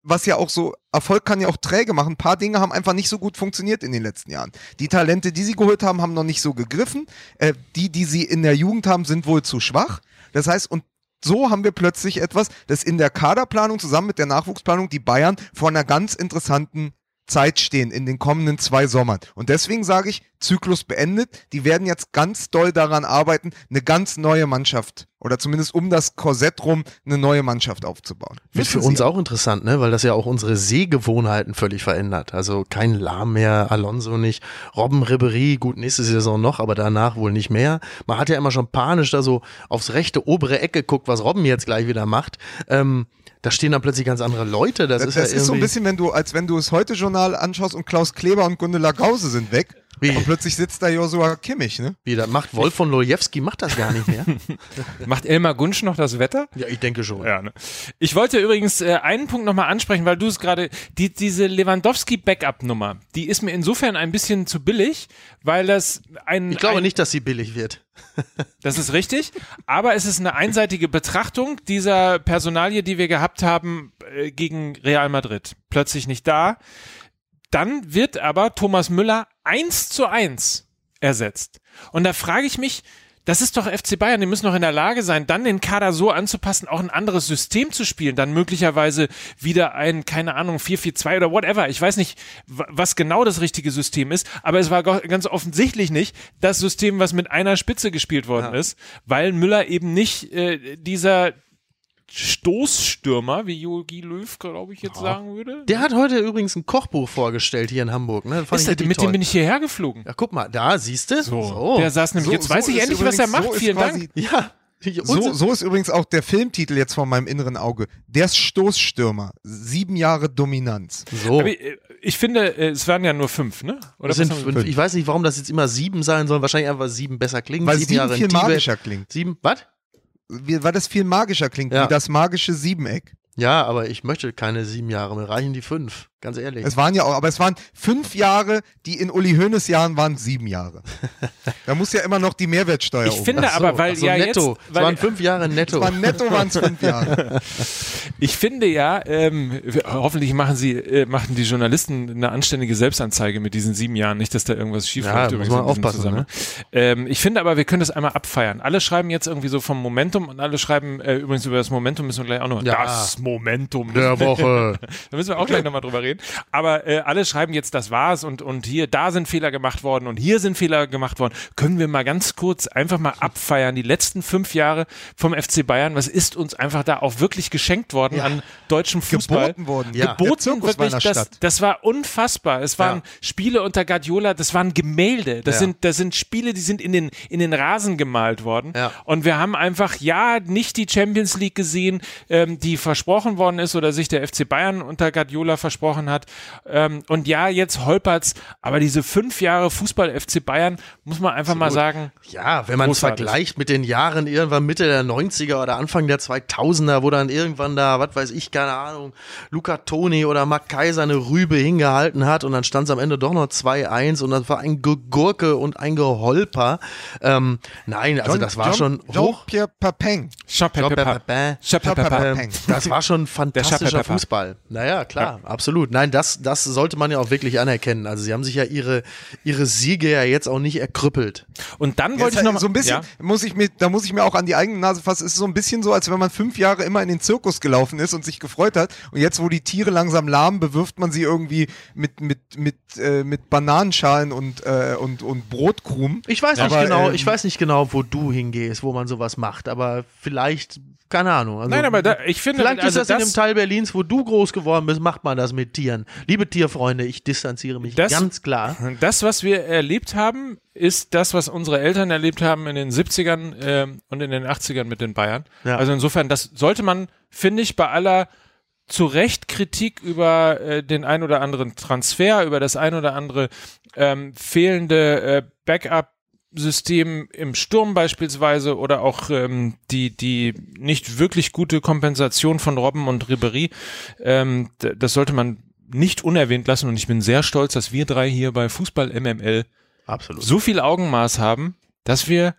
was ja auch so, Erfolg kann ja auch träge machen, ein paar Dinge haben einfach nicht so gut funktioniert in den letzten Jahren. Die Talente, die sie geholt haben, haben noch nicht so gegriffen. Äh, die, die sie in der Jugend haben, sind wohl zu schwach. Das heißt, und so haben wir plötzlich etwas, das in der Kaderplanung zusammen mit der Nachwuchsplanung die Bayern vor einer ganz interessanten Zeit stehen in den kommenden zwei Sommern. Und deswegen sage ich, Zyklus beendet. Die werden jetzt ganz doll daran arbeiten, eine ganz neue Mannschaft oder zumindest um das Korsett rum eine neue Mannschaft aufzubauen. Wird für uns auch interessant, ne? weil das ja auch unsere Sehgewohnheiten völlig verändert. Also kein Lahm mehr, Alonso nicht, Robben, Ribery, gut, nächste Saison noch, aber danach wohl nicht mehr. Man hat ja immer schon panisch da so aufs rechte obere Eck geguckt, was Robben jetzt gleich wieder macht. Ähm, da stehen dann plötzlich ganz andere Leute. Das, Das, ist ja das ist so ein bisschen, wenn du, als wenn du das Heute-Journal anschaust und Klaus Kleber und Gundela Gause sind weg Wie, Und plötzlich sitzt da Joshua Kimmich, ne? wie das macht Wolf von Lojewski, macht das gar nicht mehr. *laughs* Macht Elmar Gunsch noch das Wetter? ja, ich denke schon. Ja, ne? Ich wollte übrigens äh, einen Punkt nochmal ansprechen, weil du es gerade, die, diese Lewandowski-Backup-Nummer, die ist mir insofern ein bisschen zu billig, weil das ein. Ich glaube ein, nicht, dass sie billig wird. *laughs* Das ist richtig, aber es ist eine einseitige Betrachtung dieser Personalie, die wir gehabt haben äh, gegen Real Madrid. Plötzlich nicht da. Dann wird aber Thomas Müller eins zu eins ersetzt. Und da frage ich mich, das ist doch FC Bayern, die müssen doch in der Lage sein, dann den Kader so anzupassen, auch ein anderes System zu spielen, dann möglicherweise wieder ein, keine Ahnung, 4-4-2 oder whatever. Ich weiß nicht, wa- was genau das richtige System ist, aber es war ganz offensichtlich nicht das System, was mit einer Spitze gespielt worden ist, weil Müller eben nicht äh, dieser Stoßstürmer, wie Jogi Löw, glaube ich, jetzt sagen würde. Der hat heute übrigens ein Kochbuch vorgestellt hier in Hamburg. Ne? Ist der, mit toll. dem bin ich hierher geflogen. Ja, guck mal, da siehst du. So. Der saß nämlich, jetzt weiß ich ist endlich, was er übrigens- macht. so ist Vielen Dank. Ja. So, so ist übrigens auch der Filmtitel jetzt vor meinem inneren Auge. Der Stoßstürmer. Sieben Jahre Dominanz. so. Aber äh, ich finde, äh, es waren ja nur fünf, ne? Oder sind wir- fünf. Ich weiß nicht, warum das jetzt immer sieben sein soll. Wahrscheinlich einfach sieben besser klingen. Weil sieben sieben Jahre viel magischer klingt. Sieben, was? Wie- Weil das viel magischer klingt, Ja. wie das magische Siebeneck. Ja, aber ich möchte keine sieben Jahre. Mir reichen die fünf. Ganz ehrlich. Es waren ja auch, aber es waren fünf Jahre, die in Uli Hoeneß Jahren waren sieben Jahre. *laughs* da muss ja immer noch die Mehrwertsteuer Ich oben. finde so, aber, weil so, ja netto. jetzt, es weil, waren fünf Jahre netto. Es waren netto waren es *laughs* fünf Jahre. ich finde ja, ähm, hoffentlich machen sie, äh, machen die Journalisten eine anständige Selbstanzeige mit diesen sieben Jahren, nicht, dass da irgendwas schief Ja, läuft. muss übrigens man aufpassen, Zusammenhang. Ähm, ich finde aber, wir können das einmal abfeiern. Alle schreiben jetzt irgendwie so vom Momentum und alle schreiben, äh, übrigens über das Momentum müssen wir gleich auch noch. Ja. Das Momentum. der Woche. *laughs* Da müssen wir auch gleich nochmal drüber reden. Aber äh, alle schreiben jetzt, das war's und, und hier, da sind Fehler gemacht worden und hier sind Fehler gemacht worden. Können wir mal ganz kurz einfach mal abfeiern, die letzten fünf Jahre vom FC Bayern, was ist uns einfach da auch wirklich geschenkt worden an deutschem Fußball? Geboten worden. Ja. Geboten wirklich, das, das war unfassbar. Es waren Ja. Spiele unter Guardiola, das waren Gemälde. Das Ja. sind, das sind Spiele, die sind in den, in den Rasen gemalt worden. Ja. Und wir haben einfach, ja, nicht die Champions League gesehen, ähm, die versprochen worden ist oder sich der FC Bayern unter Guardiola versprochen hat. Ähm, und ja, jetzt holpert's, aber diese fünf Jahre Fußball-FC Bayern, muss man einfach mal sagen, Ja, wenn man es vergleicht mit den Jahren irgendwann Mitte der 90er oder Anfang der 2000er, wo dann irgendwann da, was weiß ich, keine Ahnung, Luca Toni oder Mark Kaiser eine Rübe hingehalten hat und dann stand es am Ende doch noch 2-1 und das war ein Gegurke und ein Geholper. Ähm, nein, also das war schon hoch. Jean-Pierre Papin. Das war schon fantastischer. Fußball. Naja, klar, absolut. Nein, das, das sollte man ja auch wirklich anerkennen. Also sie haben sich ja ihre, ihre Siege ja jetzt auch nicht erkrüppelt. Und dann Jetzt wollte ich halt noch mal, so ein bisschen, ja. muss ich mir, da muss ich mir auch an die eigene Nase fassen. Es ist so ein bisschen so, als wenn man fünf Jahre immer in den Zirkus gelaufen ist und sich gefreut hat. Und jetzt, wo die Tiere langsam lahmen, bewirft man sie irgendwie mit, mit, mit, äh, mit Bananenschalen und, äh, und, und Brotkrumen. Ich weiß nicht Aber, genau, ähm, ich weiß nicht genau, wo du hingehst, wo man sowas macht, aber vielleicht, keine Ahnung. Also, Nein, aber da, ich finde, Vielleicht also ist das, in dem Teil Berlins, wo du groß geworden bist, macht man das mit Tieren. Liebe Tierfreunde, ich distanziere mich Das- ganz klar. Das, was wir erlebt haben, ist das, was unsere Eltern erlebt haben in den 70ern ähm, und in den 80ern mit den Bayern. Ja. Also insofern, das sollte man, finde ich, bei aller zu Recht Kritik über äh, den ein oder anderen Transfer, über das ein oder andere ähm, fehlende äh, Backup-System im Sturm beispielsweise oder auch ähm, die, die nicht wirklich gute Kompensation von Robben und Ribery. Ähm, das sollte man nicht unerwähnt lassen und ich bin sehr stolz, dass wir drei hier bei Fußball MML Absolut. so viel Augenmaß haben, dass wir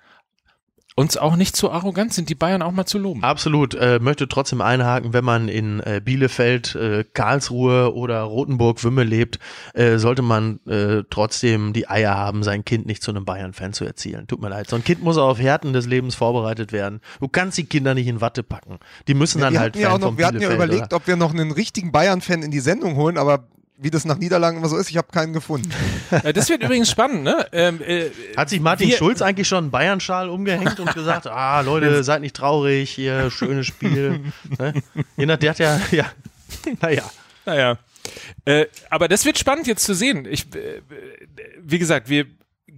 uns auch nicht zu arrogant sind, die Bayern auch mal zu loben. Absolut. Äh, möchte trotzdem einhaken, wenn man in äh, Bielefeld, äh, Karlsruhe oder Rothenburg-Wümme lebt, äh, sollte man äh, trotzdem die Eier haben, sein Kind nicht zu einem Bayern-Fan zu erzielen. Tut mir leid. So ein Kind muss auf Härten des Lebens vorbereitet werden. Du kannst die Kinder nicht in Watte packen. Die müssen dann wir halt ja Fan auch noch, von wir hatten ja Bielefeld, überlegt, oder? ob wir noch einen richtigen Bayern-Fan in die Sendung holen, aber wie das nach Niederlagen immer so ist, ich habe keinen gefunden. *laughs* Das wird übrigens spannend, ne? Ähm, äh, Hat sich Martin Wir- Schulz eigentlich schon einen Bayern-Schal umgehängt und gesagt, *laughs* ah Leute, seid nicht traurig, hier, schönes Spiel. *laughs* ne? Je nach, der hat ja, ja, naja. Naja. Äh, aber das wird spannend jetzt zu sehen. Ich, äh, wie gesagt, wir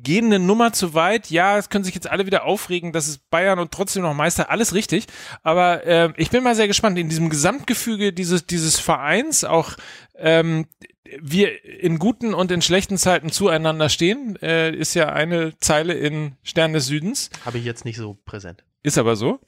gehen eine Nummer zu weit. Ja, es können sich jetzt alle wieder aufregen, das ist Bayern und trotzdem noch Meister, alles richtig. Aber äh, ich bin mal sehr gespannt in diesem Gesamtgefüge dieses, dieses Vereins, auch ähm, wir in guten und in schlechten Zeiten zueinander stehen, äh, ist ja eine Zeile in Stern des Südens. Habe ich jetzt nicht so präsent. Ist aber so.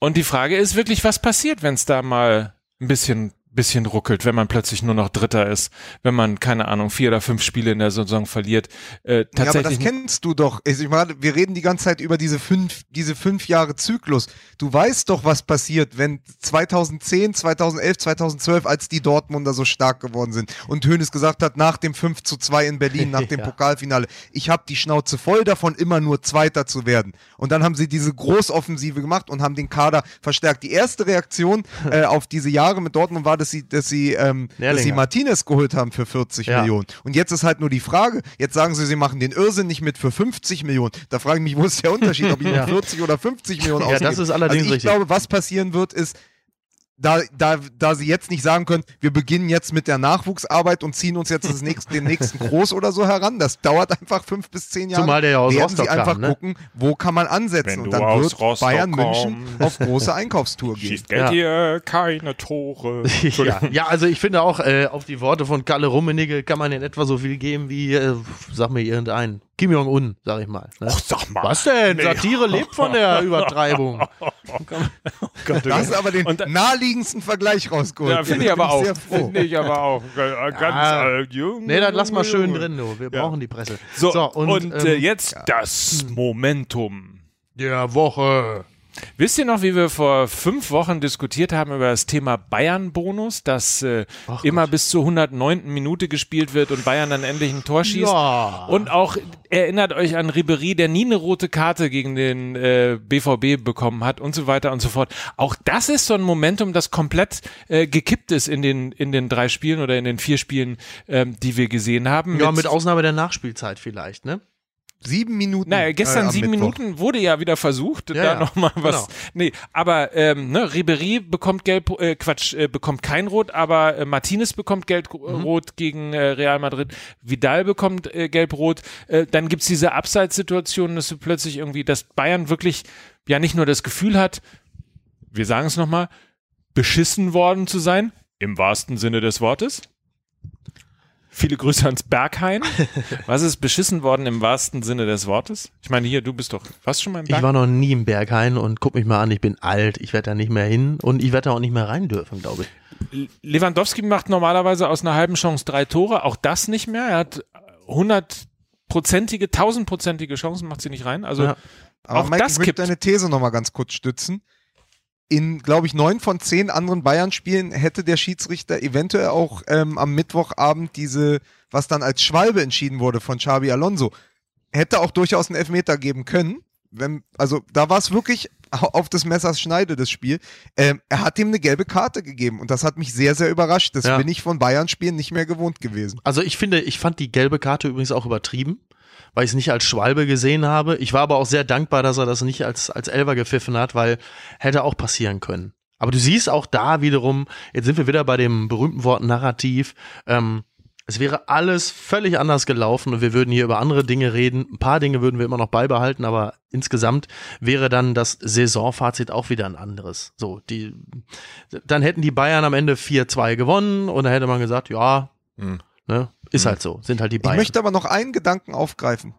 Und die Frage ist wirklich, was passiert, wenn es da mal ein bisschen bisschen ruckelt, wenn man plötzlich nur noch Dritter ist, wenn man, keine Ahnung, vier oder fünf Spiele in der Saison verliert. Äh, tatsächlich ja, aber das kennst du doch. Ich meine, wir reden die ganze Zeit über diese fünf, diese fünf Jahre Zyklus. Du weißt doch, was passiert, wenn 2010, 2011, 2012, als die Dortmunder so stark geworden sind und Hönes gesagt hat, nach dem 5 zu 2 in Berlin, nach *laughs* dem ja. Pokalfinale, ich habe die Schnauze voll davon, immer nur Zweiter zu werden. Und dann haben sie diese Großoffensive gemacht und haben den Kader verstärkt. Die erste Reaktion *laughs* äh, auf diese Jahre mit Dortmund war, dass sie, dass sie, ähm, dass sie Martinez geholt haben für 40 ja. Millionen. Und jetzt ist halt nur die Frage, jetzt sagen sie, sie machen den Irrsinn nicht mit für 50 Millionen. Da frage ich mich, wo ist der Unterschied, ob *laughs* ich ja. 40 oder 50 Millionen ausgebe. Ja, das ist allerdings also ich richtig. glaube, was passieren wird, ist, da, da, da sie jetzt nicht sagen können, wir beginnen jetzt mit der Nachwuchsarbeit und ziehen uns jetzt das nächste, den nächsten Groß oder so heran. Das dauert einfach fünf bis zehn Jahre. Zumal der ja aus werden Rostock sie einfach kam, ne? gucken, wo kann man ansetzen. Wenn und dann wird Rostock Bayern kommst. München auf große Einkaufstour gehen. Schießt Geld Ja. hier keine Tore. *laughs* Ja, ja, also ich finde auch, äh, auf die Worte von Kalle Rummenigge kann man in etwa so viel geben wie, äh, sag mir irgendein, Kim Jong-un, sag ich mal. Ne? Ach, sag mal. Was denn? Nee. Satire lebt von der *laughs* Übertreibung. Gott, Da hast du aber den Und naheliegendsten Vergleich rausgeholt. Ja, finde ich aber auch. Sehr froh. Finde ich aber auch. Äh, Ganz Ja. alt, jung. Nee, dann lass mal schön drin, du. Wir Ja. brauchen die Presse. So, und, äh, ähm, jetzt das Momentum. der Woche. Wisst ihr noch, wie wir vor fünf Wochen diskutiert haben über das Thema Bayern-Bonus, dass äh, immer Gott. bis zur 109. Minute gespielt wird und Bayern dann endlich ein Tor schießt? Ja. Und auch erinnert euch an Ribery, der nie eine rote Karte gegen den äh, BVB bekommen hat und so weiter und so fort. Auch das ist so ein Momentum, das komplett äh, gekippt ist in den in den drei Spielen oder in den vier Spielen, ähm, die wir gesehen haben. Ja, mit Ausnahme der Nachspielzeit vielleicht, ne? Sieben Minuten. Naja, gestern äh, sieben Mittwoch. Minuten wurde ja wieder versucht, Ja, da ja, nochmal was. genau. Nee, aber ähm, ne, Ribery bekommt gelb, äh, Quatsch, äh, bekommt kein Rot, aber äh, Martinez bekommt gelb-rot gegen äh, Real Madrid, Vidal bekommt äh, gelb-rot. Äh, dann gibt's diese Abseitssituation, dass du plötzlich irgendwie, dass Bayern wirklich ja nicht nur das Gefühl hat, wir sagen es nochmal, beschissen worden zu sein, im wahrsten Sinne des Wortes. Viele Grüße ans Berghain. *laughs* Was ist beschissen worden im wahrsten Sinne des Wortes? Ich meine, hier, du bist doch, warst schon mal im Ich Berghain? war noch nie im Berghain und guck mich mal an, ich bin alt, ich werde da nicht mehr hin und ich werde da auch nicht mehr rein dürfen, glaube ich. Lewandowski macht normalerweise aus einer halben Chance drei Tore, auch das nicht mehr. Er hat hundertprozentige, tausendprozentige Chancen, macht sie nicht rein. Also Ja. Aber auch Mike, das ich möchte kippt. deine These nochmal ganz kurz stützen. In, glaube ich, neun von zehn anderen Bayern-Spielen hätte der Schiedsrichter eventuell auch ähm, am Mittwochabend diese, was dann als Schwalbe entschieden wurde von Xabi Alonso, hätte auch durchaus einen Elfmeter geben können. Wenn, also da war es wirklich au- auf des Messers Schneide, das Spiel. Ähm, er hat ihm eine gelbe Karte gegeben und das hat mich sehr, sehr überrascht. Das Ja. bin ich von Bayern-Spielen nicht mehr gewohnt gewesen. Also ich finde, ich fand die gelbe Karte übrigens auch übertrieben, weil ich es nicht als Schwalbe gesehen habe. Ich war aber auch sehr dankbar, dass er das nicht als, als Elfer gepfiffen hat, weil hätte auch passieren können. Aber du siehst auch da wiederum, jetzt sind wir wieder bei dem berühmten Wort Narrativ, ähm, es wäre alles völlig anders gelaufen und wir würden hier über andere Dinge reden. Ein paar Dinge würden wir immer noch beibehalten, aber insgesamt wäre dann das Saisonfazit auch wieder ein anderes. So, die, dann hätten die Bayern am Ende 4-2 gewonnen und dann hätte man gesagt, ja, Hm. ne, ist halt so, sind halt die Ich Bayern. möchte aber noch einen Gedanken aufgreifen.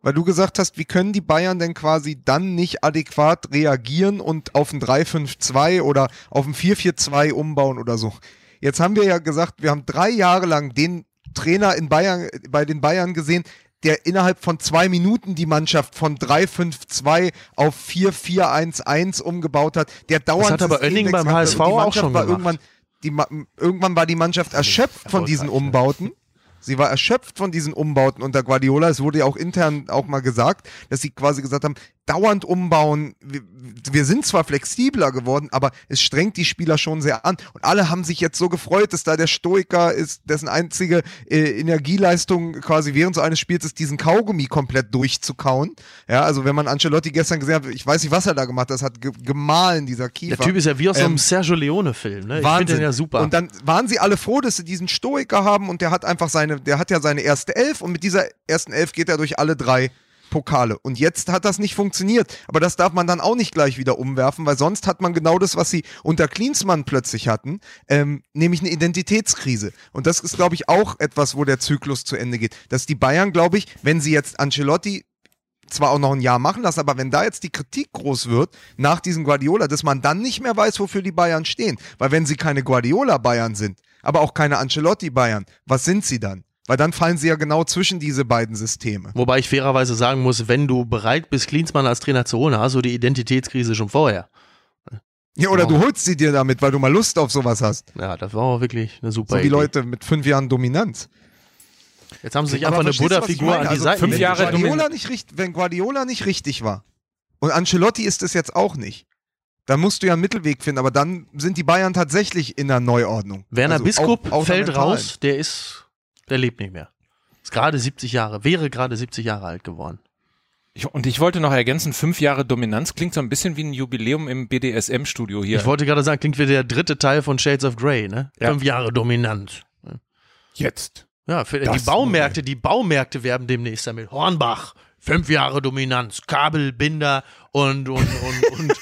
Weil du gesagt hast, wie können die Bayern denn quasi dann nicht adäquat reagieren und auf ein 3-5-2 oder auf ein 4-4-2 umbauen oder so. Jetzt haben wir ja gesagt, wir haben drei Jahre lang den Trainer in Bayern, bei den Bayern gesehen, der innerhalb von zwei Minuten die Mannschaft von 3-5-2 auf 4-4-1-1 umgebaut hat. Der dauernd hat aber Oenning beim. HSV auch schon gemacht. Irgendwann, die, irgendwann war die Mannschaft erschöpft von diesen Umbauten. Sie war erschöpft von diesen Umbauten unter Guardiola. Es wurde ja auch intern auch mal gesagt, dass sie quasi gesagt haben, dauernd umbauen. Wir, wir sind zwar flexibler geworden, aber es strengt die Spieler schon sehr an. Und alle haben sich jetzt so gefreut, dass da der Stoiker ist, dessen einzige äh, Energieleistung quasi während so eines Spiels ist, diesen Kaugummi komplett durchzukauen. Ja, also wenn man Ancelotti gestern gesehen hat, ich weiß nicht, was er da gemacht hat, das hat ge gemahlen, dieser Kiefer. Der Typ ist ja wie aus so einem Ähm, Sergio Leone-Film, ne? Ich finde den ja super. Und dann waren sie alle froh, dass sie diesen Stoiker haben und der hat einfach seine, der hat ja seine erste Elf und mit dieser ersten Elf geht er durch alle drei Pokale. Und jetzt hat das nicht funktioniert. Aber das darf man dann auch nicht gleich wieder umwerfen, weil sonst hat man genau das, was sie unter Klinsmann plötzlich hatten, ähm, nämlich eine Identitätskrise. Und das ist, glaube ich, auch etwas, wo der Zyklus zu Ende geht. Dass die Bayern, glaube ich, wenn sie jetzt Ancelotti zwar auch noch ein Jahr machen lassen, aber wenn da jetzt die Kritik groß wird nach diesem Guardiola, dass man dann nicht mehr weiß, wofür die Bayern stehen. Weil wenn sie keine Guardiola-Bayern sind, aber auch keine Ancelotti-Bayern, was sind sie dann? Weil dann fallen sie ja genau zwischen diese beiden Systeme. Wobei ich fairerweise sagen muss, wenn du bereit bist, Klinsmann als Trainer zu holen, hast du die Identitätskrise schon vorher. Ja, oder du holst sie dir damit, weil du mal Lust auf sowas hast. Ja, das war auch wirklich eine super So wie Idee. Leute mit fünf Jahren Dominanz. Jetzt haben sie sich einfach eine Buddha-Figur an die Also Seite fünf wenn Jahre Guardiola Domin- nicht richtig, Wenn Guardiola nicht richtig war und Ancelotti ist es jetzt auch nicht, dann musst du ja einen Mittelweg finden, aber dann sind die Bayern tatsächlich in der Neuordnung. Werner Also Biskup auch- außer fällt raus, der ist, der lebt nicht mehr. Ist gerade 70 Jahre, wäre gerade 70 Jahre alt geworden. Ich, und ich wollte noch ergänzen, fünf Jahre Dominanz klingt so ein bisschen wie ein Jubiläum im BDSM-Studio hier. Ich wollte gerade sagen, klingt wie der dritte Teil von Shades of Grey, ne? Ja. Fünf Jahre dominant. Jetzt. Ja, für die Baumärkte, die Baumärkte werben demnächst damit. Hornbach, fünf Jahre Dominanz, Kabelbinder und, und, und, und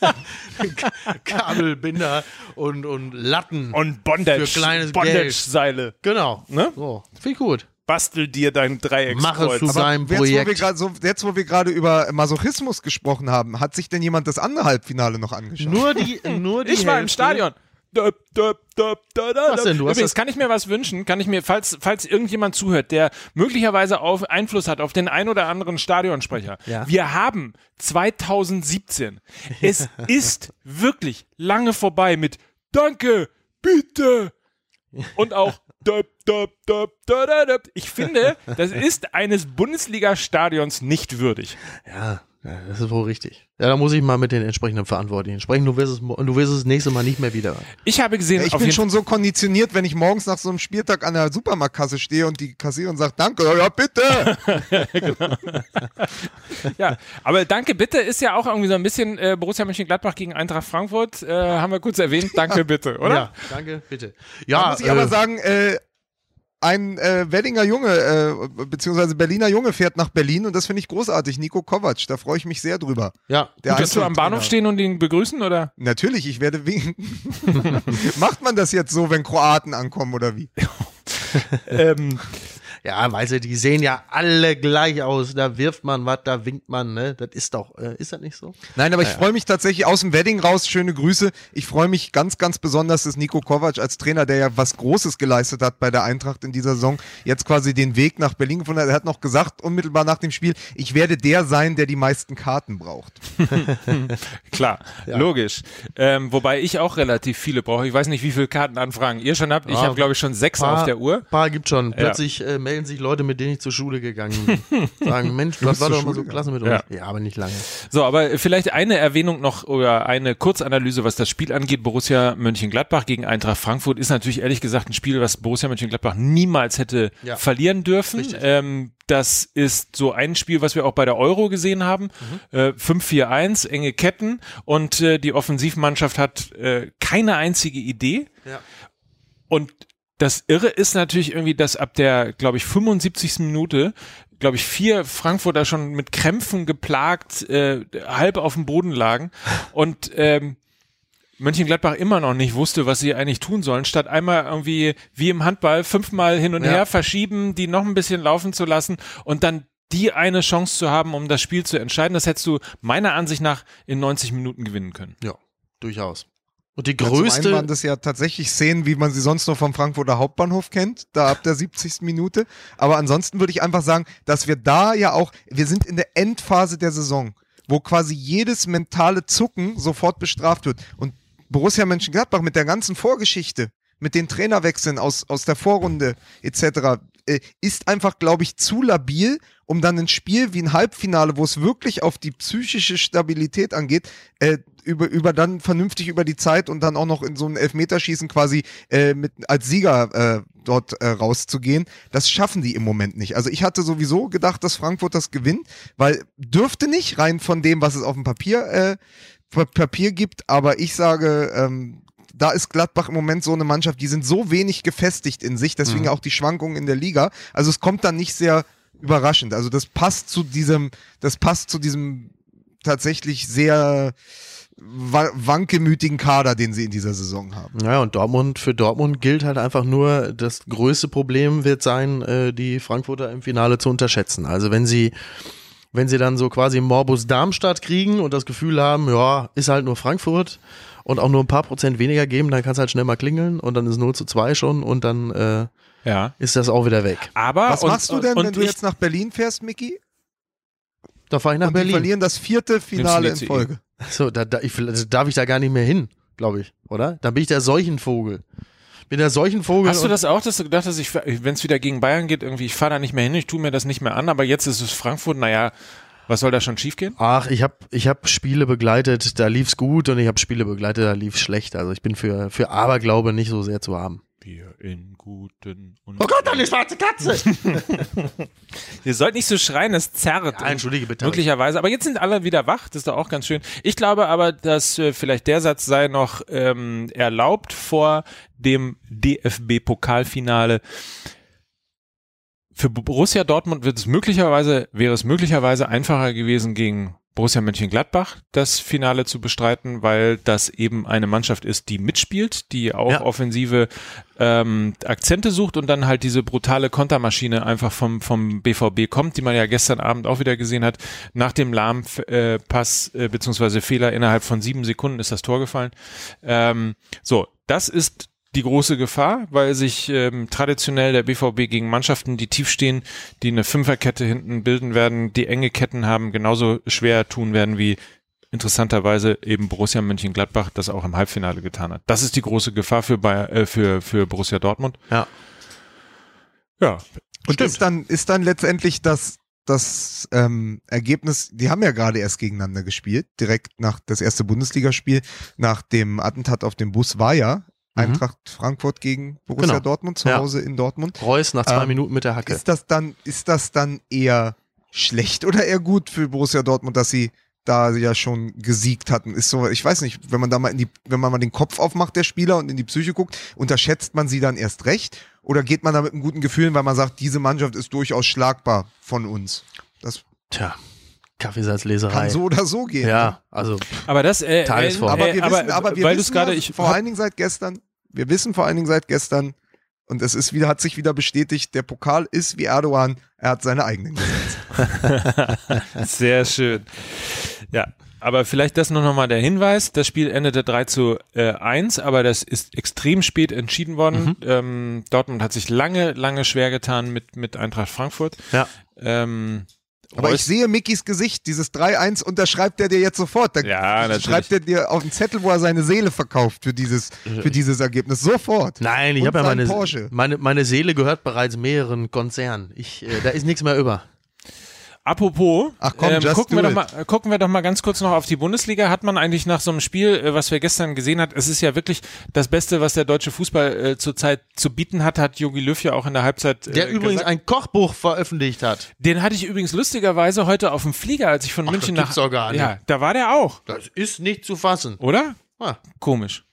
*laughs* Kabelbinder und, und Latten. Und Bondage. Für kleines Bondage-Seile. genau. Ne? So, viel gut. Bastel dir dein Dreieckskreuz. Mach es zu Aber seinem jetzt, wo wir Projekt. gerade so, jetzt, wo wir gerade über Masochismus gesprochen haben, hat sich denn jemand das andere Halbfinale noch angeschaut? Nur die, nur die ich war im Hälfte. Stadion. Döp, döp, döp, dö, dö, Was denn? Du hast Übrigens das- kann ich mir was wünschen, kann ich mir, falls, falls irgendjemand zuhört, der möglicherweise auf Einfluss hat auf den ein oder anderen Stadionsprecher. Ja. Wir haben 2017. Es *laughs* ist wirklich lange vorbei mit Danke, bitte und auch. Ich finde, das ist eines Bundesliga-Stadions nicht würdig. Ja, ja, das ist wohl richtig. Ja, da muss ich mal mit den entsprechenden Verantwortlichen sprechen. Du wirst es, du wirst es das nächste Mal nicht mehr wieder. Ich habe gesehen, Ja, ich auf bin schon so konditioniert, wenn ich morgens nach so einem Spieltag an der Supermarktkasse stehe und die Kassiererin sagt, danke, ja, bitte. *laughs* Ja, aber danke bitte ist ja auch irgendwie so ein bisschen äh, Borussia Mönchengladbach gegen Eintracht Frankfurt, äh, haben wir kurz erwähnt. Danke bitte, oder? Ja, danke, bitte. Da Ja, muss ich aber äh, sagen, äh, ein äh, Weddinger Junge, äh, beziehungsweise Berliner Junge fährt nach Berlin und das finde ich großartig. Nico Kovac, da freue ich mich sehr drüber. ja, Der Wirst du am. Bahnhof stehen und ihn begrüßen, oder? Natürlich, ich werde wegen. *laughs* *laughs* Macht man das jetzt so, wenn Kroaten ankommen oder wie? *laughs* ähm, ja, weißt du, die sehen ja alle gleich aus. Da wirft man was, da winkt man, ne? Das ist doch, äh, ist das nicht so? Nein, aber ich freue mich tatsächlich aus dem Wedding raus. Schöne Grüße. Ich freue mich ganz, ganz besonders, dass Nico Kovac als Trainer, der ja was Großes geleistet hat bei der Eintracht in dieser Saison, jetzt quasi den Weg nach Berlin gefunden hat. Er hat noch gesagt, unmittelbar nach dem Spiel, ich werde der sein, der die meisten Karten braucht. *laughs* *laughs* klar, logisch. Ähm, wobei ich auch relativ viele brauche. Ich weiß nicht, wie viele Kartenanfragen ihr schon habt. Ich Ja, habe, glaube ich, schon sechs auf der Uhr. Paar gibt schon. Plötzlich äh, melden sich Leute, mit denen ich zur Schule gegangen bin. *laughs* Sagen, Mensch, das bist war doch mal so klasse mit uns. Ja. Ja. aber nicht lange. So, aber vielleicht eine Erwähnung noch oder eine Kurzanalyse, was das Spiel angeht. Borussia Mönchengladbach gegen Eintracht Frankfurt ist natürlich ehrlich gesagt ein Spiel, was Borussia Mönchengladbach niemals hätte Ja. verlieren dürfen. Ähm, das ist so ein Spiel, was wir auch bei der Euro gesehen haben. Mhm. Äh, 5-4-1, enge Ketten und äh, die Offensivmannschaft hat äh, keine einzige Idee. Ja. Und das Irre ist natürlich irgendwie, dass ab der, glaube ich, 75. Minute, glaube ich, vier Frankfurter schon mit Krämpfen geplagt, äh, halb auf dem Boden lagen und ähm, Mönchengladbach immer noch nicht wusste, was sie eigentlich tun sollen, statt einmal irgendwie wie im Handball fünfmal hin und Ja. her verschieben, die noch ein bisschen laufen zu lassen und dann die eine Chance zu haben, um das Spiel zu entscheiden. Das hättest du meiner Ansicht nach in 90 Minuten gewinnen können. Ja, durchaus. Und die Ja, zum größte, waren das ja tatsächlich Szenen, wie man sie sonst nur vom Frankfurter Hauptbahnhof kennt, da ab der 70. Minute. Aber ansonsten würde ich einfach sagen, dass wir da ja auch, wir sind in der Endphase der Saison, wo quasi jedes mentale Zucken sofort bestraft wird. Und Borussia Mönchengladbach mit der ganzen Vorgeschichte, mit den Trainerwechseln aus, aus der Vorrunde etc., ist einfach, glaube ich, zu labil, um dann ein Spiel wie ein Halbfinale, wo es wirklich auf die psychische Stabilität angeht, äh, über, über dann vernünftig über die Zeit und dann auch noch in so einem Elfmeterschießen quasi äh, mit, als Sieger äh, dort äh, rauszugehen. Das schaffen die im Moment nicht. Also ich hatte sowieso gedacht, dass Frankfurt das gewinnt, weil dürfte nicht, rein von dem, was es auf dem Papier, äh, Pa- Papier gibt, aber ich sage, ähm, da ist Gladbach im Moment so eine Mannschaft, die sind so wenig gefestigt in sich, deswegen auch die Schwankungen in der Liga. Also es kommt dann nicht sehr überraschend. Also das passt zu diesem, das passt zu diesem tatsächlich sehr wa- wankelmütigen Kader, den sie in dieser Saison haben. Ja, und Dortmund, für Dortmund gilt halt einfach nur, das größte Problem wird sein, äh, die Frankfurter im Finale zu unterschätzen. Also wenn sie, wenn sie dann so quasi Morbus Darmstadt kriegen und das Gefühl haben, ja, ist halt nur Frankfurt und auch nur ein paar Prozent weniger geben, dann kann es halt schnell mal klingeln und dann ist 0 zu 2 schon und dann äh, Ja. ist das auch wieder weg. Aber Was und, machst du denn, und wenn du jetzt nach Berlin fährst, Mickey? Da fahre ich nach Und Berlin. verlieren das vierte Finale in zu Folge. So, da, da, ich, also darf ich da gar nicht mehr hin, glaube ich, oder? Dann bin ich der Seuchenvogel. Bin der Seuchenvogel. Hast du das auch, dass du gedacht hast, ich, wenn es wieder gegen Bayern geht, irgendwie, ich fahre da nicht mehr hin, ich tue mir das nicht mehr an, aber jetzt ist es Frankfurt, naja, was soll da schon schiefgehen? Ach, ich habe ich hab Spiele begleitet, da lief's gut und ich habe Spiele begleitet, da lief's schlecht. Also ich bin für, für Aberglaube nicht so sehr zu haben. Wir in guten und Oh Gott, eine schwarze Katze! *laughs* Ihr sollt nicht so schreien, es zerrt. Ja, entschuldige bitte. Möglicherweise. Aber jetzt sind alle wieder wach, das ist doch auch ganz schön. Ich glaube aber, dass äh, vielleicht der Satz sei noch ähm, erlaubt vor dem DFB-Pokalfinale. Für Borussia Dortmund wird es möglicherweise, wäre es möglicherweise einfacher gewesen, gegen Borussia Mönchengladbach das Finale zu bestreiten, weil das eben eine Mannschaft ist, die mitspielt, die auch Ja. offensive ähm, Akzente sucht und dann halt diese brutale Kontermaschine einfach vom, vom BVB kommt, die man ja gestern Abend auch wieder gesehen hat. Nach dem Lahmpass äh, Pass, äh, beziehungsweise Fehler innerhalb von sieben Sekunden ist das Tor gefallen. Ähm, so, das ist die große Gefahr, weil sich ähm, traditionell der BVB gegen Mannschaften, die tief stehen, die eine Fünferkette hinten bilden werden, die enge Ketten haben, genauso schwer tun werden wie interessanterweise eben Borussia Mönchengladbach das auch im Halbfinale getan hat. Das ist die große Gefahr für, Bayer, äh, für, für Borussia Dortmund. Ja. Ja, Und Stimmt. ist dann, ist dann letztendlich das, das ähm, Ergebnis, die haben ja gerade erst gegeneinander gespielt, direkt nach das erste Bundesligaspiel, nach dem Attentat auf dem Bus war ja Eintracht Frankfurt gegen Borussia Genau. Dortmund, zu Ja. Hause in Dortmund. Reus nach zwei Ähm, Minuten mit der Hacke. Ist das dann, ist das dann eher schlecht oder eher gut für Borussia Dortmund, dass sie da ja schon gesiegt hatten? Ist so, ich weiß nicht, wenn man da mal in die, wenn man mal den Kopf aufmacht der Spieler und in die Psyche guckt, unterschätzt man sie dann erst recht? Oder geht man da mit einem guten Gefühl, weil man sagt, diese Mannschaft ist durchaus schlagbar von uns? Das Tja, Kaffeesatzleserei. kann so oder so gehen. ja, also aber das, äh, Tagesform. Aber äh, wir wissen, aber wir weil du es wissen gerade, ja ich vor allen Dingen seit gestern, wir wissen vor allen Dingen seit gestern, und es ist wieder, hat sich wieder bestätigt, der Pokal ist wie Erdogan, er hat seine eigenen Gesetze. *laughs* *laughs* Sehr schön. Ja, aber vielleicht das nur nochmal der Hinweis. Das Spiel endete 3 zu äh, 1, aber das ist extrem spät entschieden worden. Ähm, Dortmund hat sich lange, lange schwer getan mit, mit Eintracht Frankfurt. ja. Ähm, Aber ich sehe Mickys Gesicht, dieses 3-1 unterschreibt er dir jetzt sofort. Da Ja, natürlich. schreibt er dir auf den Zettel, wo er seine Seele verkauft für dieses, für dieses Ergebnis. Sofort. Nein, ich habe ja meine, Porsche. meine, meine Seele gehört bereits mehreren Konzernen. Ich, äh, da ist nichts mehr über. Apropos, Ach komm, ähm, gucken, wir doch mal, gucken wir doch mal ganz kurz noch auf die Bundesliga. Hat man eigentlich nach so einem Spiel, äh, was wir gestern gesehen hat, es ist ja wirklich das Beste, was der deutsche Fußball äh, zurzeit zu bieten hat, hat Jogi Löw ja auch in der Halbzeit äh, Der übrigens gesagt. ein Kochbuch veröffentlicht hat. Den hatte ich übrigens lustigerweise heute auf dem Flieger, als ich von Ach, München nach... Ja, da war der auch, Das ist nicht zu fassen. oder? Ah. Komisch.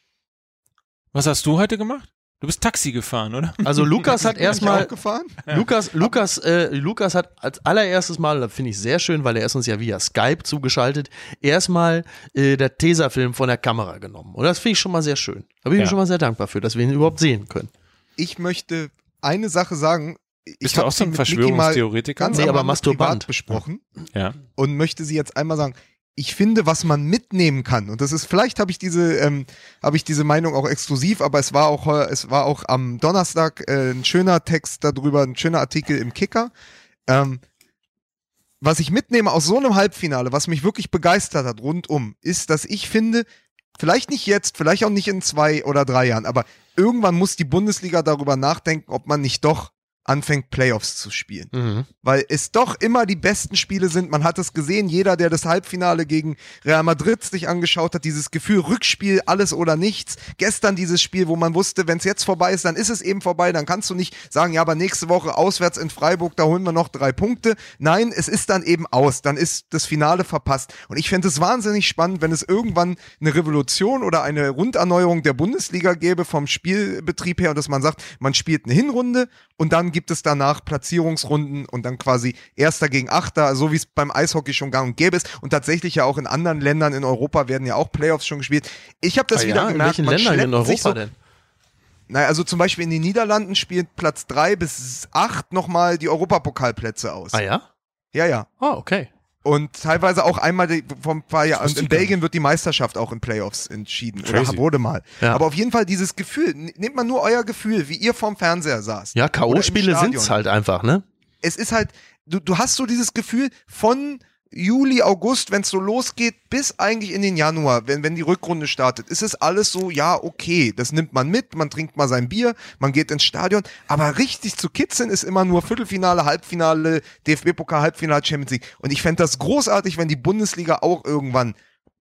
Was hast du heute gemacht? Du bist Taxi gefahren, oder? Also Lukas hat erstmal gefahren? *laughs* Lukas, Lukas, äh, Lukas hat als allererstes Mal, das finde ich sehr schön, weil er ist uns ja via Skype zugeschaltet, erstmal äh, der Tesa-Film von der Kamera genommen. Und das finde ich schon mal sehr schön. Da bin ich Ja. schon mal sehr dankbar für, dass wir ihn überhaupt sehen können. Ich möchte eine Sache sagen. Ich Bist du auch so ein Verschwörungstheoretiker? Ganz Nee, aber Masturbant. privat besprochen. Ja. und möchte sie jetzt einmal sagen. Ich finde, was man mitnehmen kann, und das ist, vielleicht habe ich diese, ähm, habe ich diese Meinung auch exklusiv, aber es war auch, es war auch am Donnerstag äh, ein schöner Text darüber, ein schöner Artikel im Kicker. Ähm, was ich mitnehme aus so einem Halbfinale, was mich wirklich begeistert hat rundum, ist, dass ich finde, vielleicht nicht jetzt, vielleicht auch nicht in zwei oder drei Jahren, aber irgendwann muss die Bundesliga darüber nachdenken, ob man nicht doch anfängt, Playoffs zu spielen weil es doch immer die besten Spiele sind. Man hat es gesehen, jeder, der das Halbfinale gegen Real Madrid sich angeschaut hat, dieses Gefühl, Rückspiel, alles oder nichts. Gestern dieses Spiel, wo man wusste, wenn es jetzt vorbei ist, dann ist es eben vorbei. Dann kannst du nicht sagen, ja, aber nächste Woche auswärts in Freiburg, da holen wir noch drei Punkte. Nein, es ist dann eben aus. Dann ist das Finale verpasst. Und ich fände es wahnsinnig spannend, wenn es irgendwann eine Revolution oder eine Runderneuerung der Bundesliga gäbe vom Spielbetrieb her und dass man sagt, man spielt eine Hinrunde und dann gibt es danach Platzierungsrunden und dann quasi Erster gegen Achter, so wie es beim Eishockey schon gang und gäbe ist. Und tatsächlich ja auch in anderen Ländern in Europa werden ja auch Playoffs schon gespielt. Ich habe das Ah wieder ja, gemerkt. in welchen man Ländern in Europa so, denn? Naja, also zum Beispiel in den Niederlanden spielt Platz drei bis acht nochmal die Europapokalplätze aus. Ah ja? Ja, ja. Ah, okay. Und teilweise auch einmal die, vom paar Jahren. Und in Belgien wird die Meisterschaft auch in Playoffs entschieden. Crazy. Oder wurde mal. Ja. Aber auf jeden Fall dieses Gefühl. Nehmt mal nur euer Gefühl, wie ihr vorm Fernseher saßt. Ja, K.O.-Spiele sind's halt einfach, ne? Es ist halt, du, du hast so dieses Gefühl von Juli, August, wenn es so losgeht, bis eigentlich in den Januar, wenn, wenn die Rückrunde startet, ist es alles so, ja, okay, das nimmt man mit, man trinkt mal sein Bier, man geht ins Stadion, aber richtig zu kitzeln ist immer nur Viertelfinale, Halbfinale, DFB-Pokal, Halbfinale, Champions League. Und ich fände das großartig, wenn die Bundesliga auch irgendwann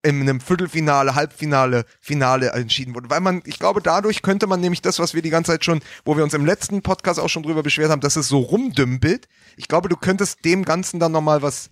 in einem Viertelfinale, Halbfinale, Finale entschieden wurde. Weil man, ich glaube, dadurch könnte man nämlich das, was wir die ganze Zeit schon, wo wir uns im letzten Podcast auch schon drüber beschwert haben, dass es so rumdümpelt. Ich glaube, du könntest dem Ganzen dann nochmal was,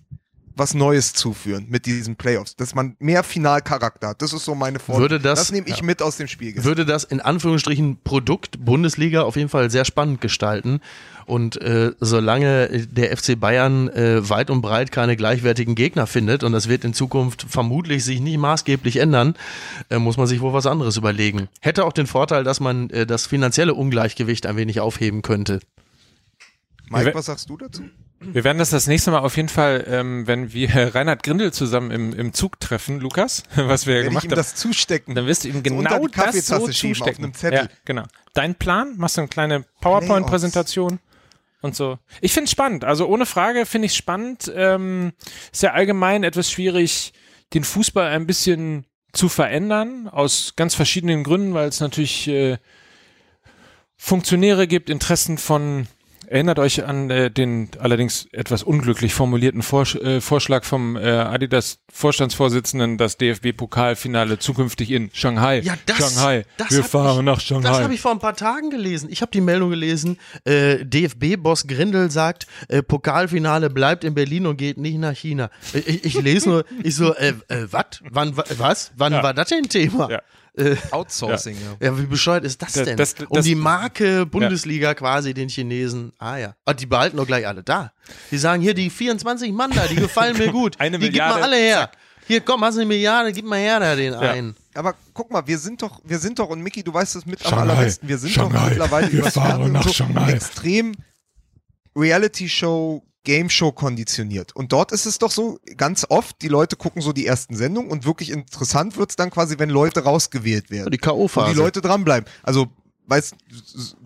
was Neues zuführen mit diesen Playoffs. Dass man mehr Finalcharakter hat. Das ist so meine Forderung. Würde das- das nehme ich ja. mit aus dem Spiel. Würde das in Anführungsstrichen Produkt Bundesliga auf jeden Fall sehr spannend gestalten. Und äh, solange der FC Bayern äh, weit und breit keine gleichwertigen Gegner findet, und das wird in Zukunft vermutlich sich nicht maßgeblich ändern, äh, muss man sich wohl was anderes überlegen. Hätte auch den Vorteil, dass man äh, das finanzielle Ungleichgewicht ein wenig aufheben könnte. Mike, was sagst du dazu? Wir werden das das nächste Mal auf jeden Fall, ähm, wenn wir *laughs* Reinhard Grindel zusammen im, im Zug treffen, Lukas, *laughs* was wir Werde ich gemacht ihm haben. das zustecken? Dann wirst du ihm So genau die das so zustecken. einem Zettel. Ja, genau. Dein Plan? Machst du eine kleine PowerPoint-Präsentation und so. Ich finde es spannend. Also ohne Frage finde ich es spannend. Ähm, ist ja allgemein etwas schwierig, den Fußball ein bisschen zu verändern, aus ganz verschiedenen Gründen, weil es natürlich äh, Funktionäre gibt, Interessen von Erinnert euch an äh, den allerdings etwas unglücklich formulierten Vorsch äh, Vorschlag vom äh, Adidas Vorstandsvorsitzenden, das DFB-Pokalfinale zukünftig in Shanghai. Shanghai. Wir hab fahren ich, nach Das Shanghai. habe ich vor ein paar Tagen gelesen. Ich habe die Meldung gelesen. Äh, DFB-Boss Grindel sagt, äh, Pokalfinale bleibt in Berlin und geht nicht nach China. Ich, ich, ich lese nur, ich so, äh, äh, wat? Wann, wa- was? Wann Ja. war das denn Thema? Ja. Äh, Outsourcing, ja. ja, wie bescheuert ist das Das- denn? das- um das- die Marke Bundesliga quasi den Chinesen. Ah ja. Ah, die behalten doch gleich alle da. Die sagen hier, die 24 Mann da, die gefallen mir gut. *laughs* Eine die Milliarde, gib mal alle her. zack. Hier, komm, hast du eine Milliarde, gib mal her da den einen. Aber guck mal, wir sind doch, wir sind doch, und Micky, du weißt es mit am Shanghai, allerbesten, wir sind doch Shanghai, mittlerweile wir fahren nach so Shanghai. extrem Reality-Show, Game-Show konditioniert. Und dort ist es doch so, ganz oft, die Leute gucken so die ersten Sendungen und wirklich interessant wird's dann quasi, wenn Leute rausgewählt werden. Die K.O.-Phase. Und die Leute dranbleiben. Also, weißt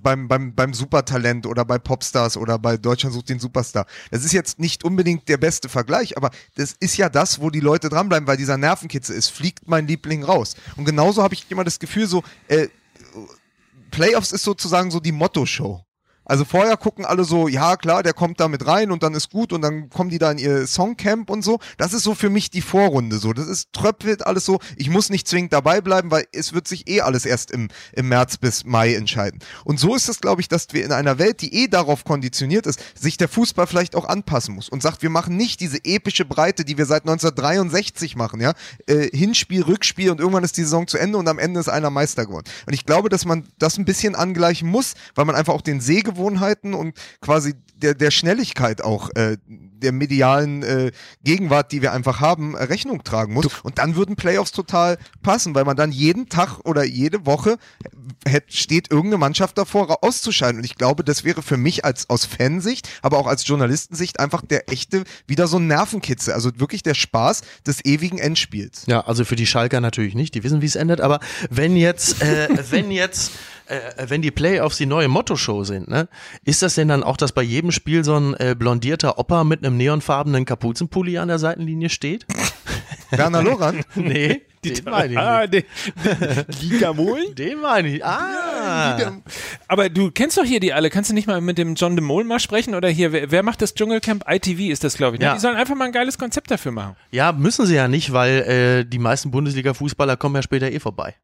beim, beim, beim Supertalent oder bei Popstars oder bei Deutschland sucht den Superstar. Das ist jetzt nicht unbedingt der beste Vergleich, aber das ist ja das, wo die Leute dranbleiben, weil dieser Nervenkitzel ist, fliegt mein Liebling raus. Und genauso habe ich immer das Gefühl, so, äh, Playoffs ist sozusagen so die Motto-Show. Also vorher gucken alle so, ja klar, der kommt da mit rein und dann ist gut und dann kommen die da in ihr Songcamp und so. Das ist so für mich die Vorrunde so. Das ist tröpfelt alles so. Ich muss nicht zwingend dabei bleiben, weil es wird sich eh alles erst im, im März bis Mai entscheiden. Und so ist es, glaube ich, dass wir in einer Welt, die eh darauf konditioniert ist, sich der Fußball vielleicht auch anpassen muss und sagt, wir machen nicht diese epische Breite, die wir seit 1963 machen, ja. Äh, Hinspiel, Rückspiel und irgendwann ist die Saison zu Ende und am Ende ist einer Meister geworden. Und ich glaube, dass man das ein bisschen angleichen muss, weil man einfach auch den Sehgewohnheiten und quasi der, der Schnelligkeit auch äh, der medialen äh, Gegenwart, die wir einfach haben, äh, Rechnung tragen muss. Und dann würden Playoffs total passen, weil man dann jeden Tag oder jede Woche hätte, steht irgendeine Mannschaft davor auszuscheiden. Und ich glaube, das wäre für mich als aus Fansicht, aber auch als Journalistensicht einfach der echte, wieder so ein Nervenkitzel. Also wirklich der Spaß des ewigen Endspiels. Ja, also für die Schalker natürlich nicht, die wissen, wie es endet, aber wenn jetzt, äh, *laughs* wenn jetzt, äh, wenn die Playoffs die neue Motto-Show sind, ne, ist das denn dann auch, dass bei jedem Spiel so ein äh, blondierter Opa mit einem neonfarbenen Kapuzenpulli an der Seitenlinie steht? *laughs* Werner Lorand, Nee, *laughs* den meine ich ah, nicht. die, Liga Mohl? Den meine ich. Ah. Aber du kennst doch hier die alle. Kannst du nicht mal mit dem John de Mol mal sprechen? Oder hier, wer, wer macht das Dschungelcamp? ITV ist das, glaube ich. Ne? Ja. Die sollen einfach mal ein geiles Konzept dafür machen. Ja, müssen sie ja nicht, weil äh, die meisten Bundesliga-Fußballer kommen ja später eh vorbei.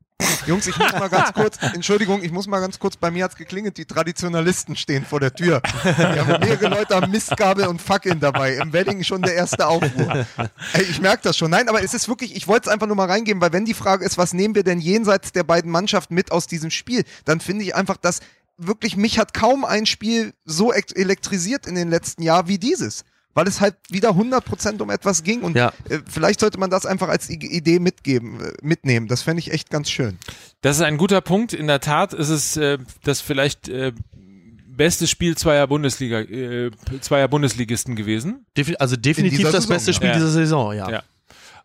Jungs, ich muss mal ganz *laughs* kurz, Entschuldigung, ich muss mal ganz kurz, bei mir hat's geklingelt, die Traditionalisten stehen vor der Tür. Wir haben mehrere Leute haben Mistgabel und Fackeln dabei. Im Wedding schon der erste Aufruhr. Ey, ich merke das schon. Nein, aber es ist wirklich, ich wollte es einfach nur mal reingeben, weil wenn die Frage ist, was nehmen wir denn jenseits der beiden Mannschaften mit aus diesem Spiel, dann finde ich einfach, dass wirklich, mich hat kaum ein Spiel so elektrisiert in den letzten Jahren wie dieses. Weil es halt wieder 100% um etwas ging und Ja. äh, vielleicht sollte man das einfach als I- Idee mitgeben, äh, mitnehmen. Das fände ich echt ganz schön. Das ist ein guter Punkt. In der Tat ist es äh, das vielleicht äh, beste Spiel zweier Bundesliga, äh, zweier Bundesligisten gewesen. Defi also definitiv das Saison, beste. Spiel Ja. dieser Saison, ja. Ja.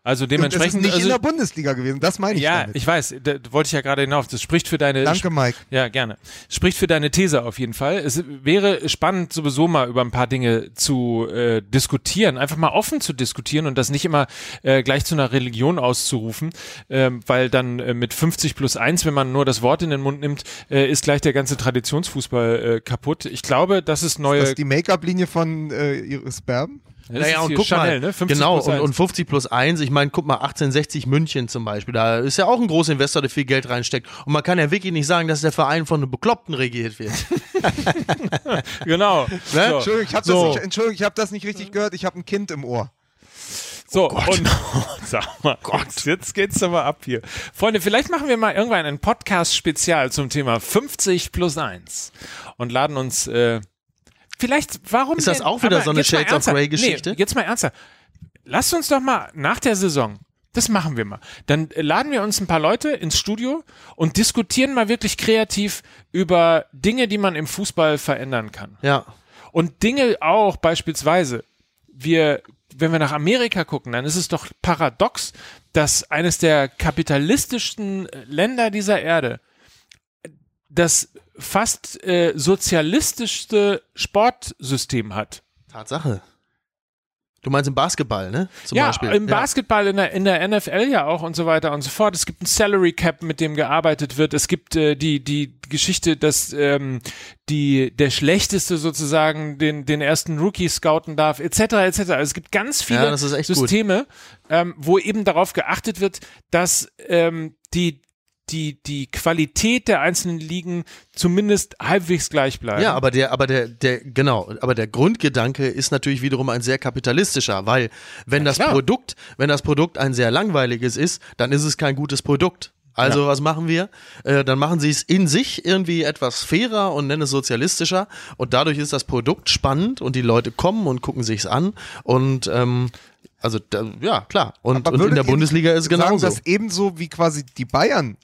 Also Und es ist dementsprechend. nicht also, in der Bundesliga gewesen, das meine ich ja, damit. ich weiß, da wollte ich ja gerade hinauf. Das spricht für deine Danke, Mike. Ja, gerne. Spricht für deine These auf jeden Fall. Es wäre spannend, sowieso mal über ein paar Dinge zu äh, diskutieren, einfach mal offen zu diskutieren und das nicht immer äh, gleich zu einer Religion auszurufen, ähm, weil dann äh, mit 50 plus 1, wenn man nur das Wort in den Mund nimmt, äh, ist gleich der ganze Traditionsfußball äh, kaputt. Ich glaube, das ist neue. Das ist die Make-up-Linie von äh, Iris Berben. Das Naja, ist und guck Chanel, mal, ne? 50 genau, plus und, 1. und 50 plus 1, ich meine, guck mal, 1860 München zum Beispiel, da ist ja auch ein großer Investor, der viel Geld reinsteckt. Und man kann ja wirklich nicht sagen, dass der Verein von einem Bekloppten regiert wird. *laughs* *laughs* genau. Ne? So. Entschuldigung, ich habe So. das, nicht- hab das nicht richtig gehört. Ich habe ein Kind im Ohr. So, und *laughs* sag mal, Gott. jetzt geht's aber ab hier. Freunde, vielleicht machen wir mal irgendwann ein Podcast-Spezial zum Thema 50 plus 1 und laden uns, äh, vielleicht, warum Ist das denn- auch wieder aber so eine jetzt mal Shades of ernsthaft. Grey Geschichte? Nee, jetzt mal ernsthaft. Lasst uns doch mal nach der Saison, das machen wir mal, dann äh, laden wir uns ein paar Leute ins Studio und diskutieren mal wirklich kreativ über Dinge, die man im Fußball verändern kann. Ja. Und Dinge auch beispielsweise, wir, wenn wir nach Amerika gucken, dann ist es doch paradox, dass eines der kapitalistischsten Länder dieser Erde das fast äh, sozialistischste Sportsystem hat. Tatsache. Du meinst im Basketball, ne? Zum ja, Beispiel. im Basketball, in der, in der NFL ja auch und so weiter und so fort. Es gibt ein Salary Cap, mit dem gearbeitet wird. Es gibt äh, die, die Geschichte, dass ähm, die, der Schlechteste sozusagen den, den ersten Rookie scouten darf, etc. etc. Also es gibt ganz viele Ja. Systeme, ähm, wo eben darauf geachtet wird, dass ähm, die die, die Qualität der einzelnen Ligen zumindest halbwegs gleich bleibt. Ja, aber der, aber der, der, genau, aber der Grundgedanke ist natürlich wiederum ein sehr kapitalistischer, weil wenn das klar. Produkt, wenn das Produkt ein sehr langweiliges ist, dann ist es kein gutes Produkt. Also was machen wir? Äh, dann machen sie es in sich irgendwie etwas fairer und nennen es sozialistischer und dadurch ist das Produkt spannend und die Leute kommen und gucken sich's an und ähm, also da, ja klar und, und in der Bundesliga ist es sagen, genauso. dass ebenso wie quasi die Bayern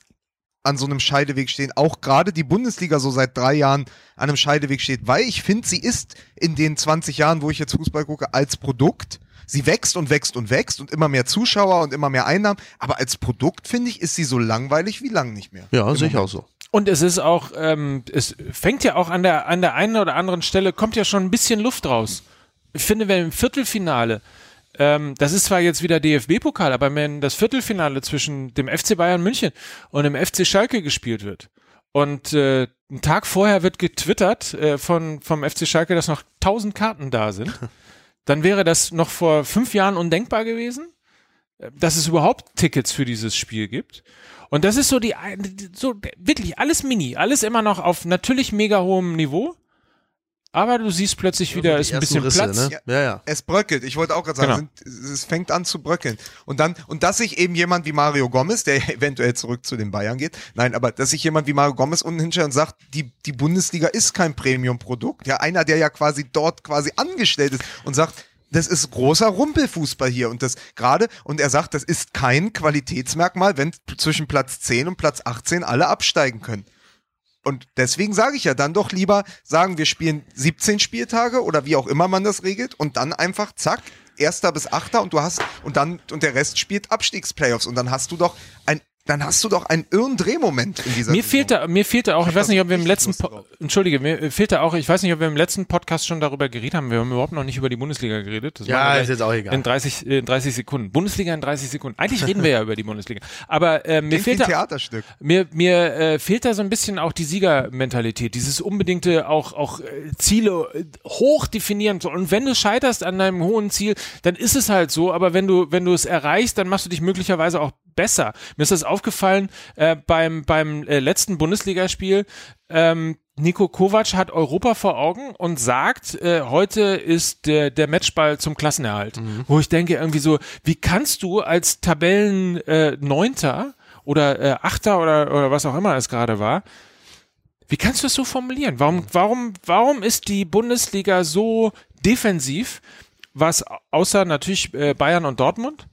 an so einem Scheideweg stehen, auch gerade die Bundesliga so seit drei Jahren an einem Scheideweg steht, weil ich finde, sie ist in den 20 Jahren, wo ich jetzt Fußball gucke, als Produkt, sie wächst und wächst und wächst und immer mehr Zuschauer und immer mehr Einnahmen, aber als Produkt, finde ich, ist sie so langweilig wie lang nicht mehr. Ja, Im sehe ich Moment. auch so. Und es ist auch, ähm, es fängt ja auch an der, an der einen oder anderen Stelle, kommt ja schon ein bisschen Luft raus. Ich finde, wenn im Viertelfinale, ähm, das ist zwar jetzt wieder DFB-Pokal, aber wenn das Viertelfinale zwischen dem FC Bayern München und dem FC Schalke gespielt wird und äh, einen Tag vorher wird getwittert äh, von, vom FC Schalke, dass noch 1000 Karten da sind, *laughs* dann wäre das noch vor fünf Jahren undenkbar gewesen, äh, dass es überhaupt Tickets für dieses Spiel gibt. Und das ist so die, so wirklich alles mini, alles immer noch auf natürlich mega hohem Niveau. Aber du siehst plötzlich wieder, ist ein bisschen Risse, Platz. Ne? Ja, ja. Es bröckelt. Ich wollte auch gerade sagen, sind, es fängt an zu bröckeln. Und dann, und dass sich eben jemand wie Mario Gomez, der *laughs* eventuell zurück zu den Bayern geht, nein, aber dass sich jemand wie Mario Gomez unten hinstellt und sagt, die, die Bundesliga ist kein Premium-Produkt. Ja, einer, der ja quasi dort quasi angestellt ist und sagt, das ist großer Rumpelfußball hier und das gerade, und er sagt, das ist kein Qualitätsmerkmal, wenn zwischen Platz 10 und Platz 18 alle absteigen können. Und deswegen sage ich ja dann doch lieber, sagen wir spielen 17 Spieltage oder wie auch immer man das regelt und dann einfach zack, erster bis achter und du hast und dann und der Rest spielt Abstiegsplayoffs. Und dann hast du doch ein dann hast du doch einen irren Drehmoment in dieser Mir Saison. fehlt da, mir fehlt da auch, ich weiß da nicht, ob wir im letzten, Po- entschuldige, mir fehlt da auch, ich weiß nicht, ob wir im letzten Podcast schon darüber geredet haben. Wir haben überhaupt noch nicht über die Bundesliga geredet. Das Ja, ist jetzt auch egal. In 30, äh, in 30 Sekunden. Bundesliga in 30 Sekunden. Eigentlich reden wir ja *laughs* über die Bundesliga. Aber äh, mir wie fehlt da, Theaterstück. Mir, mir äh, fehlt da so ein bisschen auch die Siegermentalität, dieses unbedingte auch, auch äh, Ziele äh, hoch definieren. Und wenn du scheiterst an deinem hohen Ziel, dann ist es halt so, aber wenn du, wenn du es erreichst, dann machst du dich möglicherweise auch besser. Mir ist das aufgefallen äh, beim, beim äh, letzten Bundesligaspiel. Ähm, Nico Kovac hat Europa vor Augen und sagt, äh, heute ist der, der Matchball zum Klassenerhalt. Wo ich denke irgendwie so, wie kannst du als Tabellen äh, Neunter oder äh, Achter oder, oder was auch immer es gerade war, Wie kannst du es so formulieren? Warum, warum, warum ist die Bundesliga so defensiv, was außer natürlich äh, Bayern und Dortmund,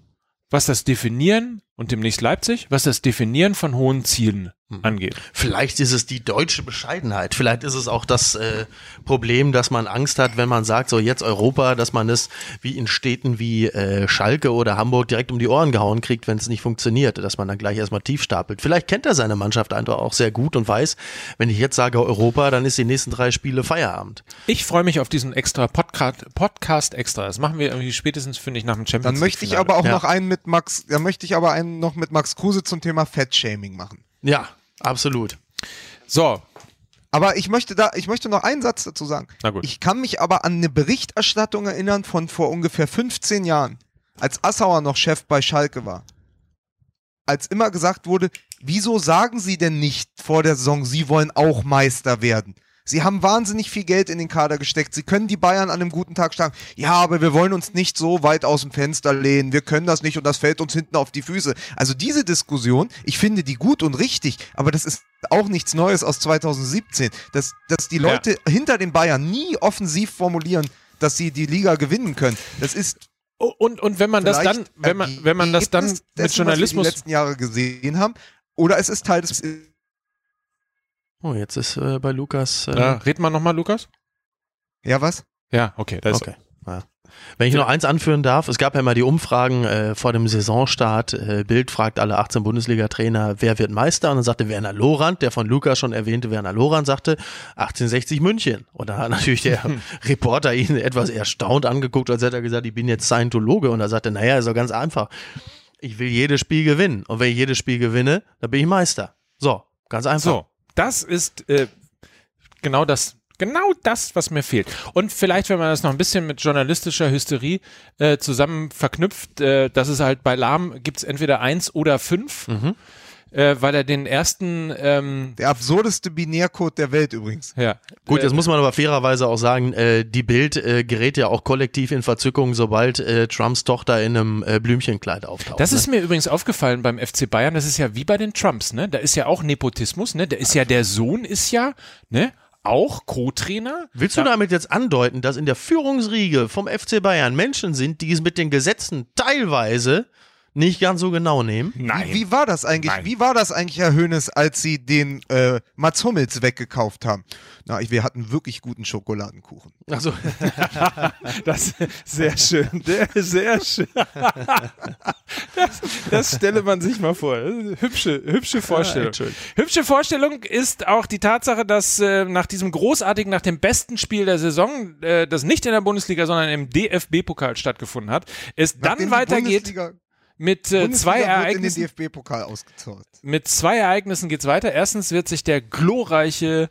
was das Definieren und demnächst Leipzig, was das Definieren von hohen Zielen angeht? Vielleicht ist es die deutsche Bescheidenheit. Vielleicht ist es auch das äh, Problem, dass man Angst hat, wenn man sagt, so jetzt Europa, dass man es wie in Städten wie äh, Schalke oder Hamburg direkt um die Ohren gehauen kriegt, wenn es nicht funktioniert, dass man dann gleich erstmal tief stapelt. Vielleicht kennt er seine Mannschaft einfach auch sehr gut und weiß, wenn ich jetzt sage Europa, dann ist die nächsten drei Spiele Feierabend. Ich freue mich auf diesen extra Podcast, Podcast extra. Das machen wir irgendwie spätestens, finde ich, nach dem Champions Dann möchte ich aber auch Ja. noch einen mit Max, dann möchte ich aber einen noch mit Max Kruse zum Thema Fettshaming machen. Ja, absolut. So, Aber ich möchte da, ich möchte noch einen Satz dazu sagen. Na gut. Ich kann mich aber an eine Berichterstattung erinnern von vor ungefähr 15 Jahren, als Assauer noch Chef bei Schalke war. Als immer gesagt wurde, wieso sagen Sie denn nicht vor der Saison, Sie wollen auch Meister werden? Sie haben wahnsinnig viel Geld in den Kader gesteckt. Sie können die Bayern an einem guten Tag schlagen. Ja, aber wir wollen uns nicht so weit aus dem Fenster lehnen. Wir können das nicht und das fällt uns hinten auf die Füße. Also diese Diskussion, ich finde die gut und richtig, aber das ist auch nichts Neues aus 2017. Dass, dass die Leute hinter den Bayern nie offensiv formulieren, dass sie die Liga gewinnen können. Das ist und, und wenn man das dann, wenn man, wenn man das dann mit dessen, was Journalismus wir die letzten Jahre gesehen haben, oder es ist Teil des Oh, jetzt ist äh, bei Lukas. Äh, Ja, red mal nochmal, Lukas? ja was? Ja, okay. Das Okay. Ja. Wenn ich noch eins anführen darf, es gab ja mal die Umfragen äh, vor dem Saisonstart. Äh, Bild fragt alle 18 Bundesliga-Trainer, wer wird Meister? Und dann sagte Werner Lorand, der von Lukas schon erwähnte Werner Lorand, sagte 1860 München. Und da hat natürlich der Reporter ihn etwas erstaunt angeguckt, als hätte er gesagt, ich bin jetzt Scientologe. Und er sagte, naja, ist doch ganz einfach. Ich will jedes Spiel gewinnen. Und wenn ich jedes Spiel gewinne, dann bin ich Meister. So, ganz einfach. So, das ist äh, genau das, genau das, was mir fehlt. Und vielleicht, wenn man das noch ein bisschen mit journalistischer Hysterie äh, zusammen verknüpft, äh, dass es halt bei Lahm gibt es entweder eins oder fünf, äh, weil er den ersten, ähm, Der absurdeste Binärcode der Welt übrigens. ja, Gut, äh, jetzt muss man aber fairerweise auch sagen, äh, die Bild äh, gerät ja auch kollektiv in Verzückung, sobald äh, Trumps Tochter in einem äh, Blümchenkleid auftaucht. Das ne? ist mir übrigens aufgefallen beim FC Bayern. Das ist ja wie bei den Trumps, ne? Da ist ja auch Nepotismus, ne? Da ist ja der Sohn ist ja, ne? Auch Co-Trainer. Willst du damit jetzt andeuten, dass in der Führungsriege vom FC Bayern Menschen sind, die es mit den Gesetzen teilweise nicht ganz so genau nehmen? Nein. Wie, wie war das eigentlich? Nein. Wie war das eigentlich, Herr Hönes, als Sie den äh, Mats Hummels weggekauft haben? Na, ich, wir hatten wirklich guten Schokoladenkuchen. Also, *laughs* Das sehr schön, sehr, sehr schön. Das, das stelle man sich mal vor. Hübsche, hübsche Vorstellung. Hübsche Vorstellung ist auch die Tatsache, dass äh, nach diesem großartigen, nach dem besten Spiel der Saison, äh, das nicht in der Bundesliga, sondern im DFB-Pokal stattgefunden hat, es dann Nachdem die weitergeht Bundesliga, mit äh, Bundesliga zwei wird in den Ereignissen. DFB-Pokal ausgezahlt. Mit zwei Ereignissen geht's weiter. Erstens wird sich der glorreiche,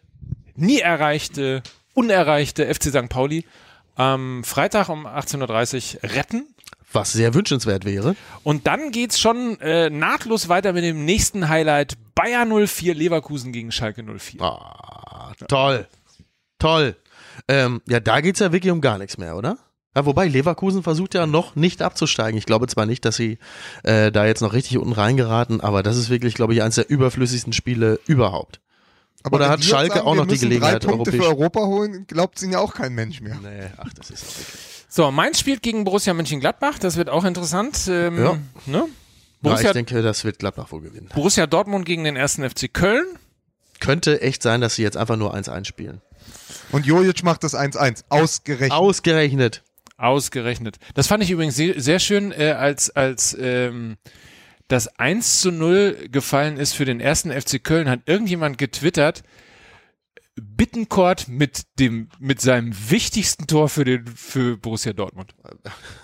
nie erreichte, unerreichte FC St. Pauli am Freitag um 18.30 Uhr retten. was sehr wünschenswert wäre. Und dann geht's schon äh, nahtlos weiter mit dem nächsten Highlight. Bayer 04 Leverkusen gegen Schalke 04. Ah, toll. Toll. Ähm, ja, da geht's ja wirklich um gar nichts mehr, oder? Ja, wobei Leverkusen versucht ja noch nicht abzusteigen. Ich glaube zwar nicht, dass sie äh, da jetzt noch richtig unten reingeraten, aber das ist wirklich, glaube ich, eines der überflüssigsten Spiele überhaupt. Aber Oder hat Schalke sagen, auch noch die Gelegenheit, drei Punkte für Europa holen, glaubt ihnen ja auch kein Mensch mehr. Nee, ach, das ist auch wirklich. So, Mainz spielt gegen Borussia Mönchengladbach. Das wird auch interessant. Ähm, Ja. Ne? Ja, Borussia, ich denke, das wird Gladbach wohl gewinnen. Borussia Dortmund gegen den ersten FC Köln. Könnte echt sein, dass sie jetzt einfach nur 1-1 spielen. Und Jojic macht das 1-1. Ausgerechnet. Ausgerechnet. Ausgerechnet. Das fand ich übrigens sehr, sehr schön, äh, als, als ähm, das 1 zu 0 gefallen ist für den ersten FC Köln, hat irgendjemand getwittert, Bittencourt mit dem, mit seinem wichtigsten Tor für den, für Borussia Dortmund. *laughs*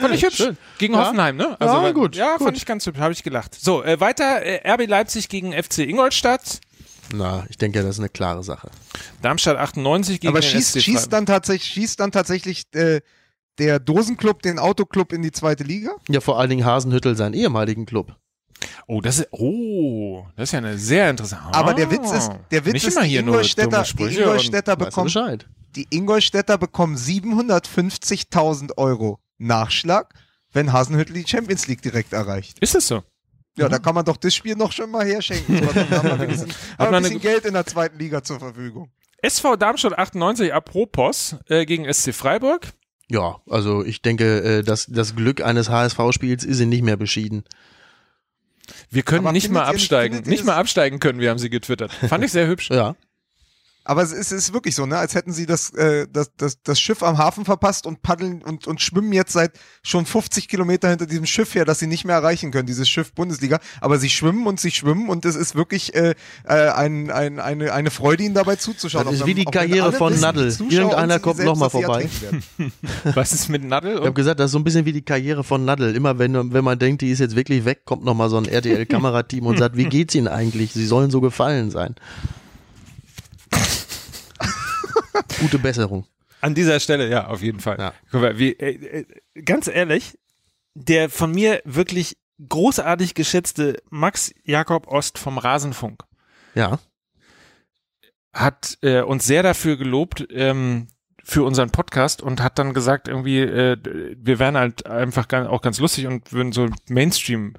fand ich hübsch. Schön. Gegen Ja. Hoffenheim, ne? Ja, weil- gut, Ja, gut. fand ich ganz hübsch, habe ich gelacht. So, äh, weiter, äh, RB Leipzig gegen FC Ingolstadt, Na, ich denke, das ist eine klare Sache. Darmstadt 98 gegen Aber schießt, SC schießt dann tatsächlich, schießt dann tatsächlich äh, der Dosenclub den Autoclub in die zweite Liga? Ja, vor allen Dingen Hasenhüttel, seinen ehemaligen Club. Oh, das ist, oh, das ist ja eine sehr interessante. Aber der Witz ist, der Witz ist, immer die Ingolstädter, die Ingolstädter Weißt du bekommen, die Ingolstädter bekommen 750.000 Euro Nachschlag, wenn Hasenhüttel die Champions League direkt erreicht. Ist es so? Ja, da kann man doch das Spiel noch schon mal herschenken. So, dann haben wir wenigstens- haben wir man ein bisschen Geld in der zweiten Liga zur Verfügung. SV Darmstadt 98 apropos äh, gegen SC Freiburg. Ja, also ich denke, äh, das, das Glück eines HSV-Spiels ist ihnen nicht mehr beschieden. Wir können Aber nicht mal nicht- absteigen. Nicht das- mal absteigen können wir, haben sie getwittert. Fand ich sehr hübsch. Ja. Aber es ist, es ist wirklich so, ne? Als hätten sie das, äh, das, das, das Schiff am Hafen verpasst und paddeln und, und schwimmen jetzt seit schon 50 Kilometer hinter diesem Schiff her, das sie nicht mehr erreichen können, dieses Schiff Bundesliga. Aber sie schwimmen und sie schwimmen und es ist wirklich äh, äh, ein, ein, eine, eine Freude, ihnen dabei zuzuschauen. Das ist wie die Karriere von Nadel. Irgendeiner kommt selbst, noch mal dass sie vorbei. *laughs* Was ist mit Nadel? Ich habe gesagt, das ist so ein bisschen wie die Karriere von Nadel. Immer wenn, wenn man denkt, die ist jetzt wirklich weg, kommt noch mal so ein RTL-Kamerateam und sagt, wie geht's Ihnen eigentlich? Sie sollen so gefallen sein. *laughs* Gute Besserung. An dieser Stelle, ja, auf jeden Fall. Ja. Guck mal, wie, äh, äh, ganz ehrlich, der von mir wirklich großartig geschätzte Max Jakob Ost vom Rasenfunk Ja. hat äh, uns sehr dafür gelobt ähm, für unseren Podcast und hat dann gesagt, irgendwie, äh, wir wären halt einfach ganz, auch ganz lustig und würden so Mainstream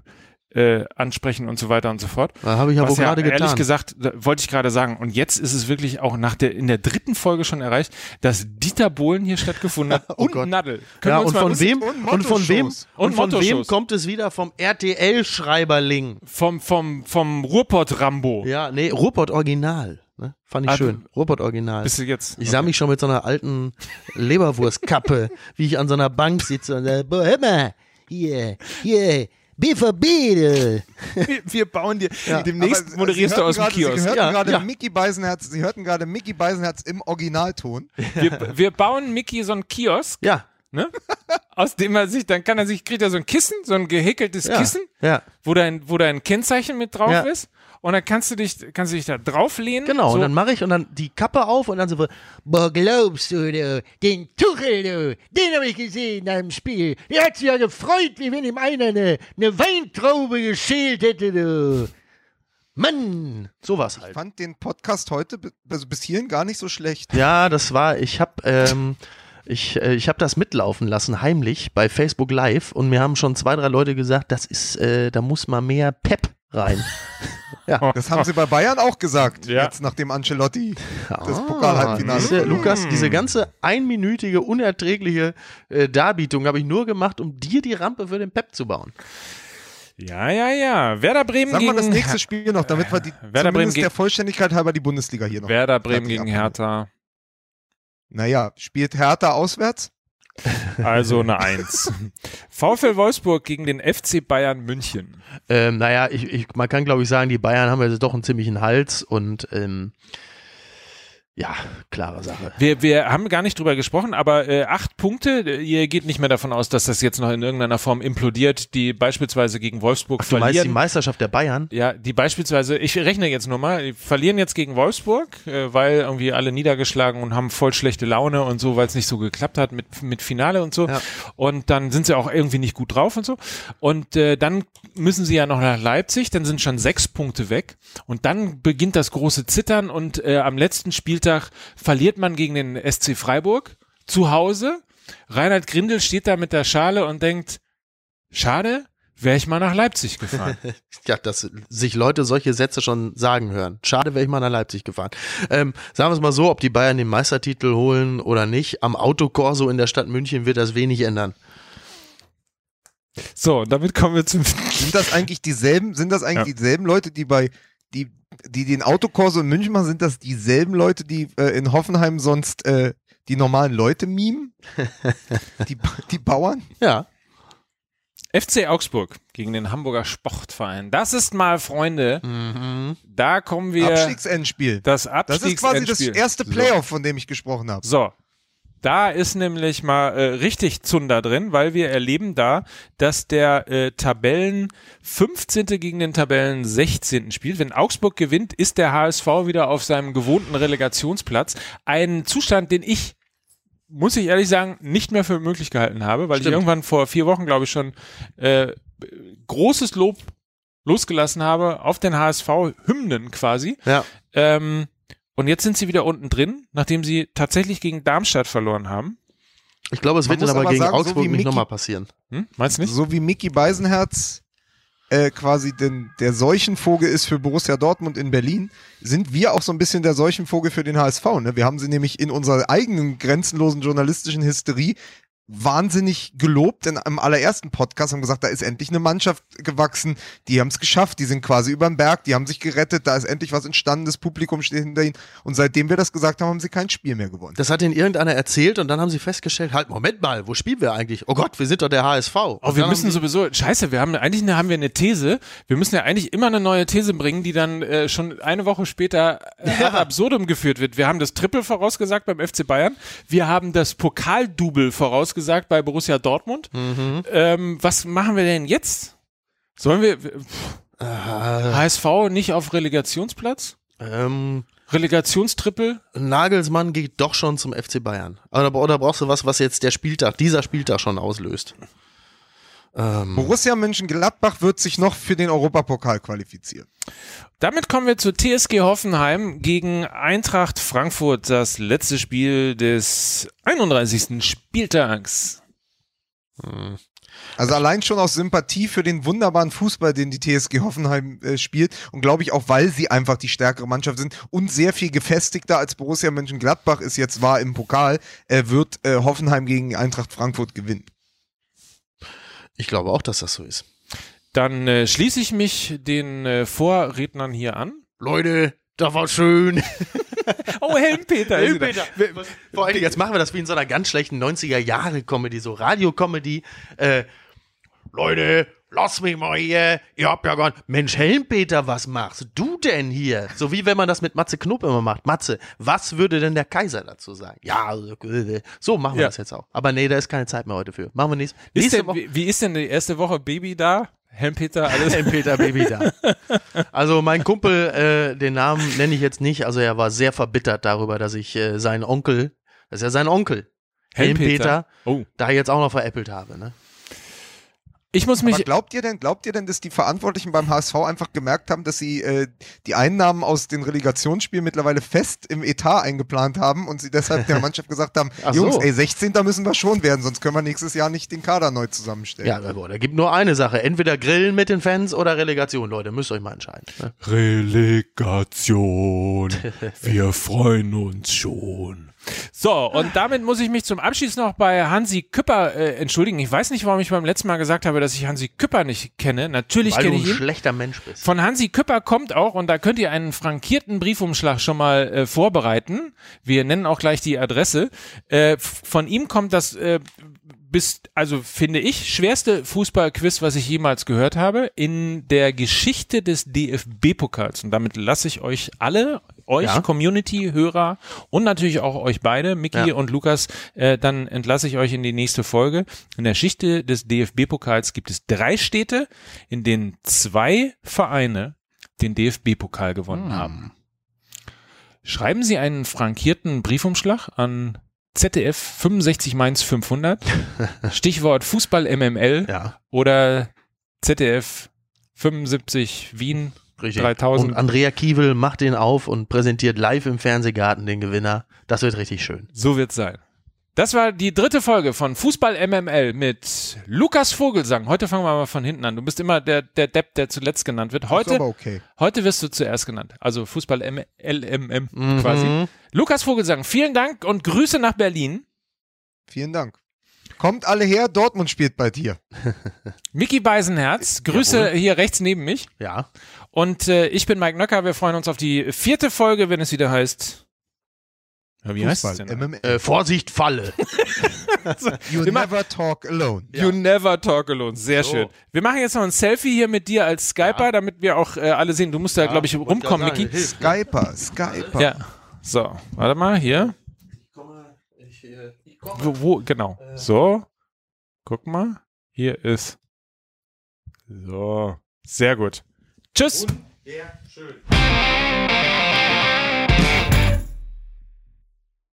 äh, ansprechen und so weiter und so fort. Da habe ich wohl Was ja gerade ehrlich getan. gesagt, da wollte ich gerade sagen. Und jetzt ist es wirklich auch nach der in der dritten Folge schon erreicht, dass Dieter Bohlen hier stattgefunden hat *laughs* Oh und Gott. Nadel. Können Ja, wir uns und von wem, und und von wem, und Und von wem kommt es wieder? Vom RTL-Schreiberling. vom vom vom Ruhrpott Rambo. Ja, nee, Ruhrpott Original. Ne? Fand ich Ah, schön. Ruhrpott Original. Bist du jetzt? Ich sah mich schon mit so einer alten *laughs* Leberwurstkappe, wie ich an so einer Bank sitze und sage, mal, hier, hier, BVB, wir, wir bauen dir. Ja. Demnächst Aber moderierst Sie du aus dem Kiosk. Sie hörten Ja, gerade ja. Mickey Beisenherz, Sie hörten gerade Mickey Beisenherz im Originalton. Wir, wir bauen Mickey so einen Kiosk, Ja, ne? Aus dem er sich, dann kann er sich, kriegt er so ein Kissen, so ein gehäkeltes ja, Kissen, ja. wo dein, wo dein Kennzeichen mit drauf Ja. ist. Und dann kannst du dich, kannst du dich da drauflehnen. Genau, so. und dann mache ich und dann die Kappe auf und dann so, boah, glaubst du, du, den Tuchel, du, den habe ich gesehen nach dem Spiel. Der hat sich ja gefreut, wie wenn ihm einer eine, eine Weintraube geschält hätte, du. Mann, sowas Ich halt. fand den Podcast heute also bis hierhin gar nicht so schlecht. Ja, das war, ich habe ähm, ich, äh, ich hab das mitlaufen lassen, heimlich, bei Facebook Live und mir haben schon zwei, drei Leute gesagt, das ist, äh, da muss mal mehr Pep rein. *laughs* *laughs* Das haben sie bei Bayern auch gesagt, Ja. jetzt nachdem Ancelotti das Ah, Pokalhalbfinale. du, Lukas, diese ganze einminütige, unerträgliche äh, Darbietung habe ich nur gemacht, um dir die Rampe für den Pep zu bauen. Ja, ja, ja. Werder Bremen Sag gegen mal das nächste Spiel noch, damit wir die, Werder Bremen der Vollständigkeit halber die Bundesliga hier noch. Werder Bremen gegen. Hertha. Naja, spielt Hertha auswärts? Also eine Eins. VfL Wolfsburg gegen den FC Bayern München. Ähm, naja, ich, ich, man kann glaube ich sagen, die Bayern haben jetzt doch einen ziemlichen Hals und ähm, ja, klare Sache. Wir, wir haben gar nicht drüber gesprochen, aber äh, acht Punkte. Ihr geht nicht mehr davon aus, dass das jetzt noch in irgendeiner Form implodiert, die beispielsweise gegen Wolfsburg Du meinst die verlieren. Meisterschaft der Bayern? Ja, die beispielsweise, ich rechne jetzt nur mal, die verlieren jetzt gegen Wolfsburg, äh, weil irgendwie alle niedergeschlagen und haben voll schlechte Laune und so, weil es nicht so geklappt hat mit, mit Finale und so. Ja. Und dann sind sie auch irgendwie nicht gut drauf und so. Und äh, dann müssen sie ja noch nach Leipzig, dann sind schon sechs Punkte weg. Und dann beginnt das große Zittern und äh, am letzten Spieltag verliert man gegen den SC Freiburg zu Hause. Reinhard Grindel steht da mit der Schale und denkt, schade, wäre ich mal nach Leipzig gefahren. *laughs* Ja, dass sich Leute solche Sätze schon sagen hören. Schade, wäre ich mal nach Leipzig gefahren. Ähm, sagen wir es mal so, ob die Bayern den Meistertitel holen oder nicht, am Autokorso in der Stadt München wird das wenig ändern. So, damit kommen wir zum Sind das eigentlich dieselben, sind das eigentlich Ja. dieselben Leute, die bei, die, die den Autokorso in München machen, sind das dieselben Leute, die äh, in Hoffenheim sonst äh, die normalen Leute mimen? *laughs* die, die Bauern? Ja. FC Augsburg gegen den Hamburger Sportverein. Das ist mal, Freunde, Mhm. da kommen wir Abstiegsendspiel. das Das ist quasi das Abstiegsendspiel. erste Playoff, von dem ich gesprochen habe. So. Da ist nämlich mal äh, richtig Zunder drin, weil wir erleben da, dass der äh, Tabellen 15. gegen den Tabellen 16. spielt. Wenn Augsburg gewinnt, ist der HSV wieder auf seinem gewohnten Relegationsplatz. Ein Zustand, den ich, muss ich ehrlich sagen, nicht mehr für möglich gehalten habe, weil ich Stimmt. irgendwann vor vier Wochen, glaube ich, schon äh, großes Lob losgelassen habe auf den HSV, Hymnen quasi. Ja. Ähm, und jetzt sind sie wieder unten drin, nachdem sie tatsächlich gegen Darmstadt verloren haben. Ich glaube, es Man wird dann aber aber gegen sagen, so Augsburg wie nicht Mickey- nochmal passieren. Hm? Meinst du nicht? So wie Mickey Beisenherz äh, quasi den, der Seuchenvogel ist für Borussia Dortmund in Berlin, sind wir auch so ein bisschen der Seuchenvogel für den HSV. Ne? Wir haben sie nämlich in unserer eigenen grenzenlosen journalistischen Hysterie wahnsinnig gelobt in einem allerersten Podcast, haben gesagt, da ist endlich eine Mannschaft gewachsen, die haben es geschafft, die sind quasi über den Berg, die haben sich gerettet, da ist endlich was entstanden, das Publikum steht hinter ihnen und seitdem wir das gesagt haben, haben sie kein Spiel mehr gewonnen. Das hat ihnen irgendeiner erzählt und dann haben sie festgestellt, halt, Moment mal, wo spielen wir eigentlich? Oh Gott, wir sind doch der HSV. Oh, wir müssen sowieso, scheiße, wir haben, eigentlich haben wir eine These, wir müssen ja eigentlich immer eine neue These bringen, die dann äh, schon eine Woche später äh, *laughs* ja. ad absurdum geführt wird. Wir haben das Triple vorausgesagt beim FC Bayern, wir haben das Pokaldouble vorausgesagt, gesagt bei Borussia Dortmund. Mhm. Ähm, was machen wir denn jetzt? Sollen wir äh, HSV nicht auf Relegationsplatz? Ähm, Relegationstrippel? Nagelsmann geht doch schon zum FC Bayern. Oder, oder brauchst du was, was jetzt der Spieltag, dieser Spieltag schon auslöst? Ähm. Borussia Mönchengladbach wird sich noch für den Europapokal qualifizieren. Damit kommen wir zu TSG Hoffenheim gegen Eintracht Frankfurt, das letzte Spiel des 31. Spieltags. Hm. Also allein schon aus Sympathie für den wunderbaren Fußball, den die TSG Hoffenheim äh, spielt und glaube ich auch, weil sie einfach die stärkere Mannschaft sind und sehr viel gefestigter als Borussia Mönchengladbach es jetzt war im Pokal, äh, wird äh, Hoffenheim gegen Eintracht Frankfurt gewinnen. Ich glaube auch, dass das so ist. Dann äh, schließe ich mich den äh, Vorrednern hier an. Leute, das war schön. *laughs* oh, Helmpeter. Helmpeter. Vor allem, jetzt machen wir das wie in so einer ganz schlechten 90er-Jahre-Comedy, so Radio-Comedy. Äh, Leute, lass mich mal hier, ihr habt ja gar nicht, Mensch Helmpeter, was machst du denn hier? So wie wenn man das mit Matze Knob immer macht. Matze, was würde denn der Kaiser dazu sagen? Ja, so machen wir ja. das jetzt auch. Aber nee, da ist keine Zeit mehr heute für. Machen wir nächste, nächste denn, Woche. Wie, wie ist denn die erste Woche Baby da? Helmpeter, alles. *laughs* Helmpeter Baby da. *laughs* Also mein Kumpel, äh, den Namen nenne ich jetzt nicht, also er war sehr verbittert darüber, dass ich äh, seinen Onkel, das ist ja sein Onkel, Helmpeter, Helmpeter oh. da jetzt auch noch veräppelt habe. Ne? Ich muss mich. Aber glaubt ihr denn, glaubt ihr denn, dass die Verantwortlichen beim HSV einfach gemerkt haben, dass sie äh, die Einnahmen aus den Relegationsspielen mittlerweile fest im Etat eingeplant haben und sie deshalb der *laughs* Mannschaft gesagt haben, Jungs, so. ey, 16. müssen wir schon werden, sonst können wir nächstes Jahr nicht den Kader neu zusammenstellen. Ja, aber da gibt nur eine Sache. Entweder grillen mit den Fans oder Relegation, Leute. Müsst ihr euch mal entscheiden. Ne? Relegation. *laughs* wir freuen uns schon. So, und damit muss ich mich zum Abschluss noch bei Hansi Küpper äh, entschuldigen. Ich weiß nicht, warum ich beim letzten Mal gesagt habe, dass ich Hansi Küpper nicht kenne. Natürlich kenne ich ihn. Weil du ein schlechter Mensch bist. Von Hansi Küpper kommt auch, und da könnt ihr einen frankierten Briefumschlag schon mal äh, vorbereiten. Wir nennen auch gleich die Adresse. Äh, von ihm kommt das äh, bis, also finde ich, schwerste Fußballquiz, was ich jemals gehört habe, in der Geschichte des DFB-Pokals. Und damit lasse ich euch alle, euch ja. Community-Hörer und natürlich auch euch beide, Micky ja. und Lukas, äh, dann entlasse ich euch in die nächste Folge. In der Geschichte des DFB-Pokals gibt es drei Städte, in denen zwei Vereine den DFB-Pokal gewonnen hm. haben. Schreiben Sie einen frankierten Briefumschlag an ZDF 65 Mainz 500, *laughs* Stichwort Fußball MML ja. oder ZDF 75 Wien Richtig. 3000. Und Andrea Kiewel macht den auf und präsentiert live im Fernsehgarten den Gewinner. Das wird richtig schön. So wird's sein. Das war die dritte Folge von Fußball MML mit Lukas Vogelsang. Heute fangen wir mal von hinten an. Du bist immer der, der Depp, der zuletzt genannt wird. Heute, okay. heute wirst du zuerst genannt. Also Fußball LMM mhm. quasi. Lukas Vogelsang, vielen Dank und Grüße nach Berlin. Vielen Dank. Kommt alle her, Dortmund spielt bei dir. *laughs* Mickey Beisenherz, Grüße Jawohl. hier rechts neben mich. Ja. Und äh, ich bin Mike Nöcker. Wir freuen uns auf die vierte Folge, wenn es wieder heißt ja, wie Fußball, heißt es denn? Äh, Vorsicht, Falle. *laughs* you never talk alone. You ja. never talk alone. Sehr so. schön. Wir machen jetzt noch ein Selfie hier mit dir als Skyper, ja. damit wir auch äh, alle sehen. Du musst da, ja, glaube ich, rumkommen, Micky. Skyper, Skyper. Ja. So, warte mal, hier. Ich komme, ich, äh, ich komme. Wo, wo genau. Äh. So. Guck mal. Hier ist. So. Sehr gut. Tschüss. Und, sehr schön.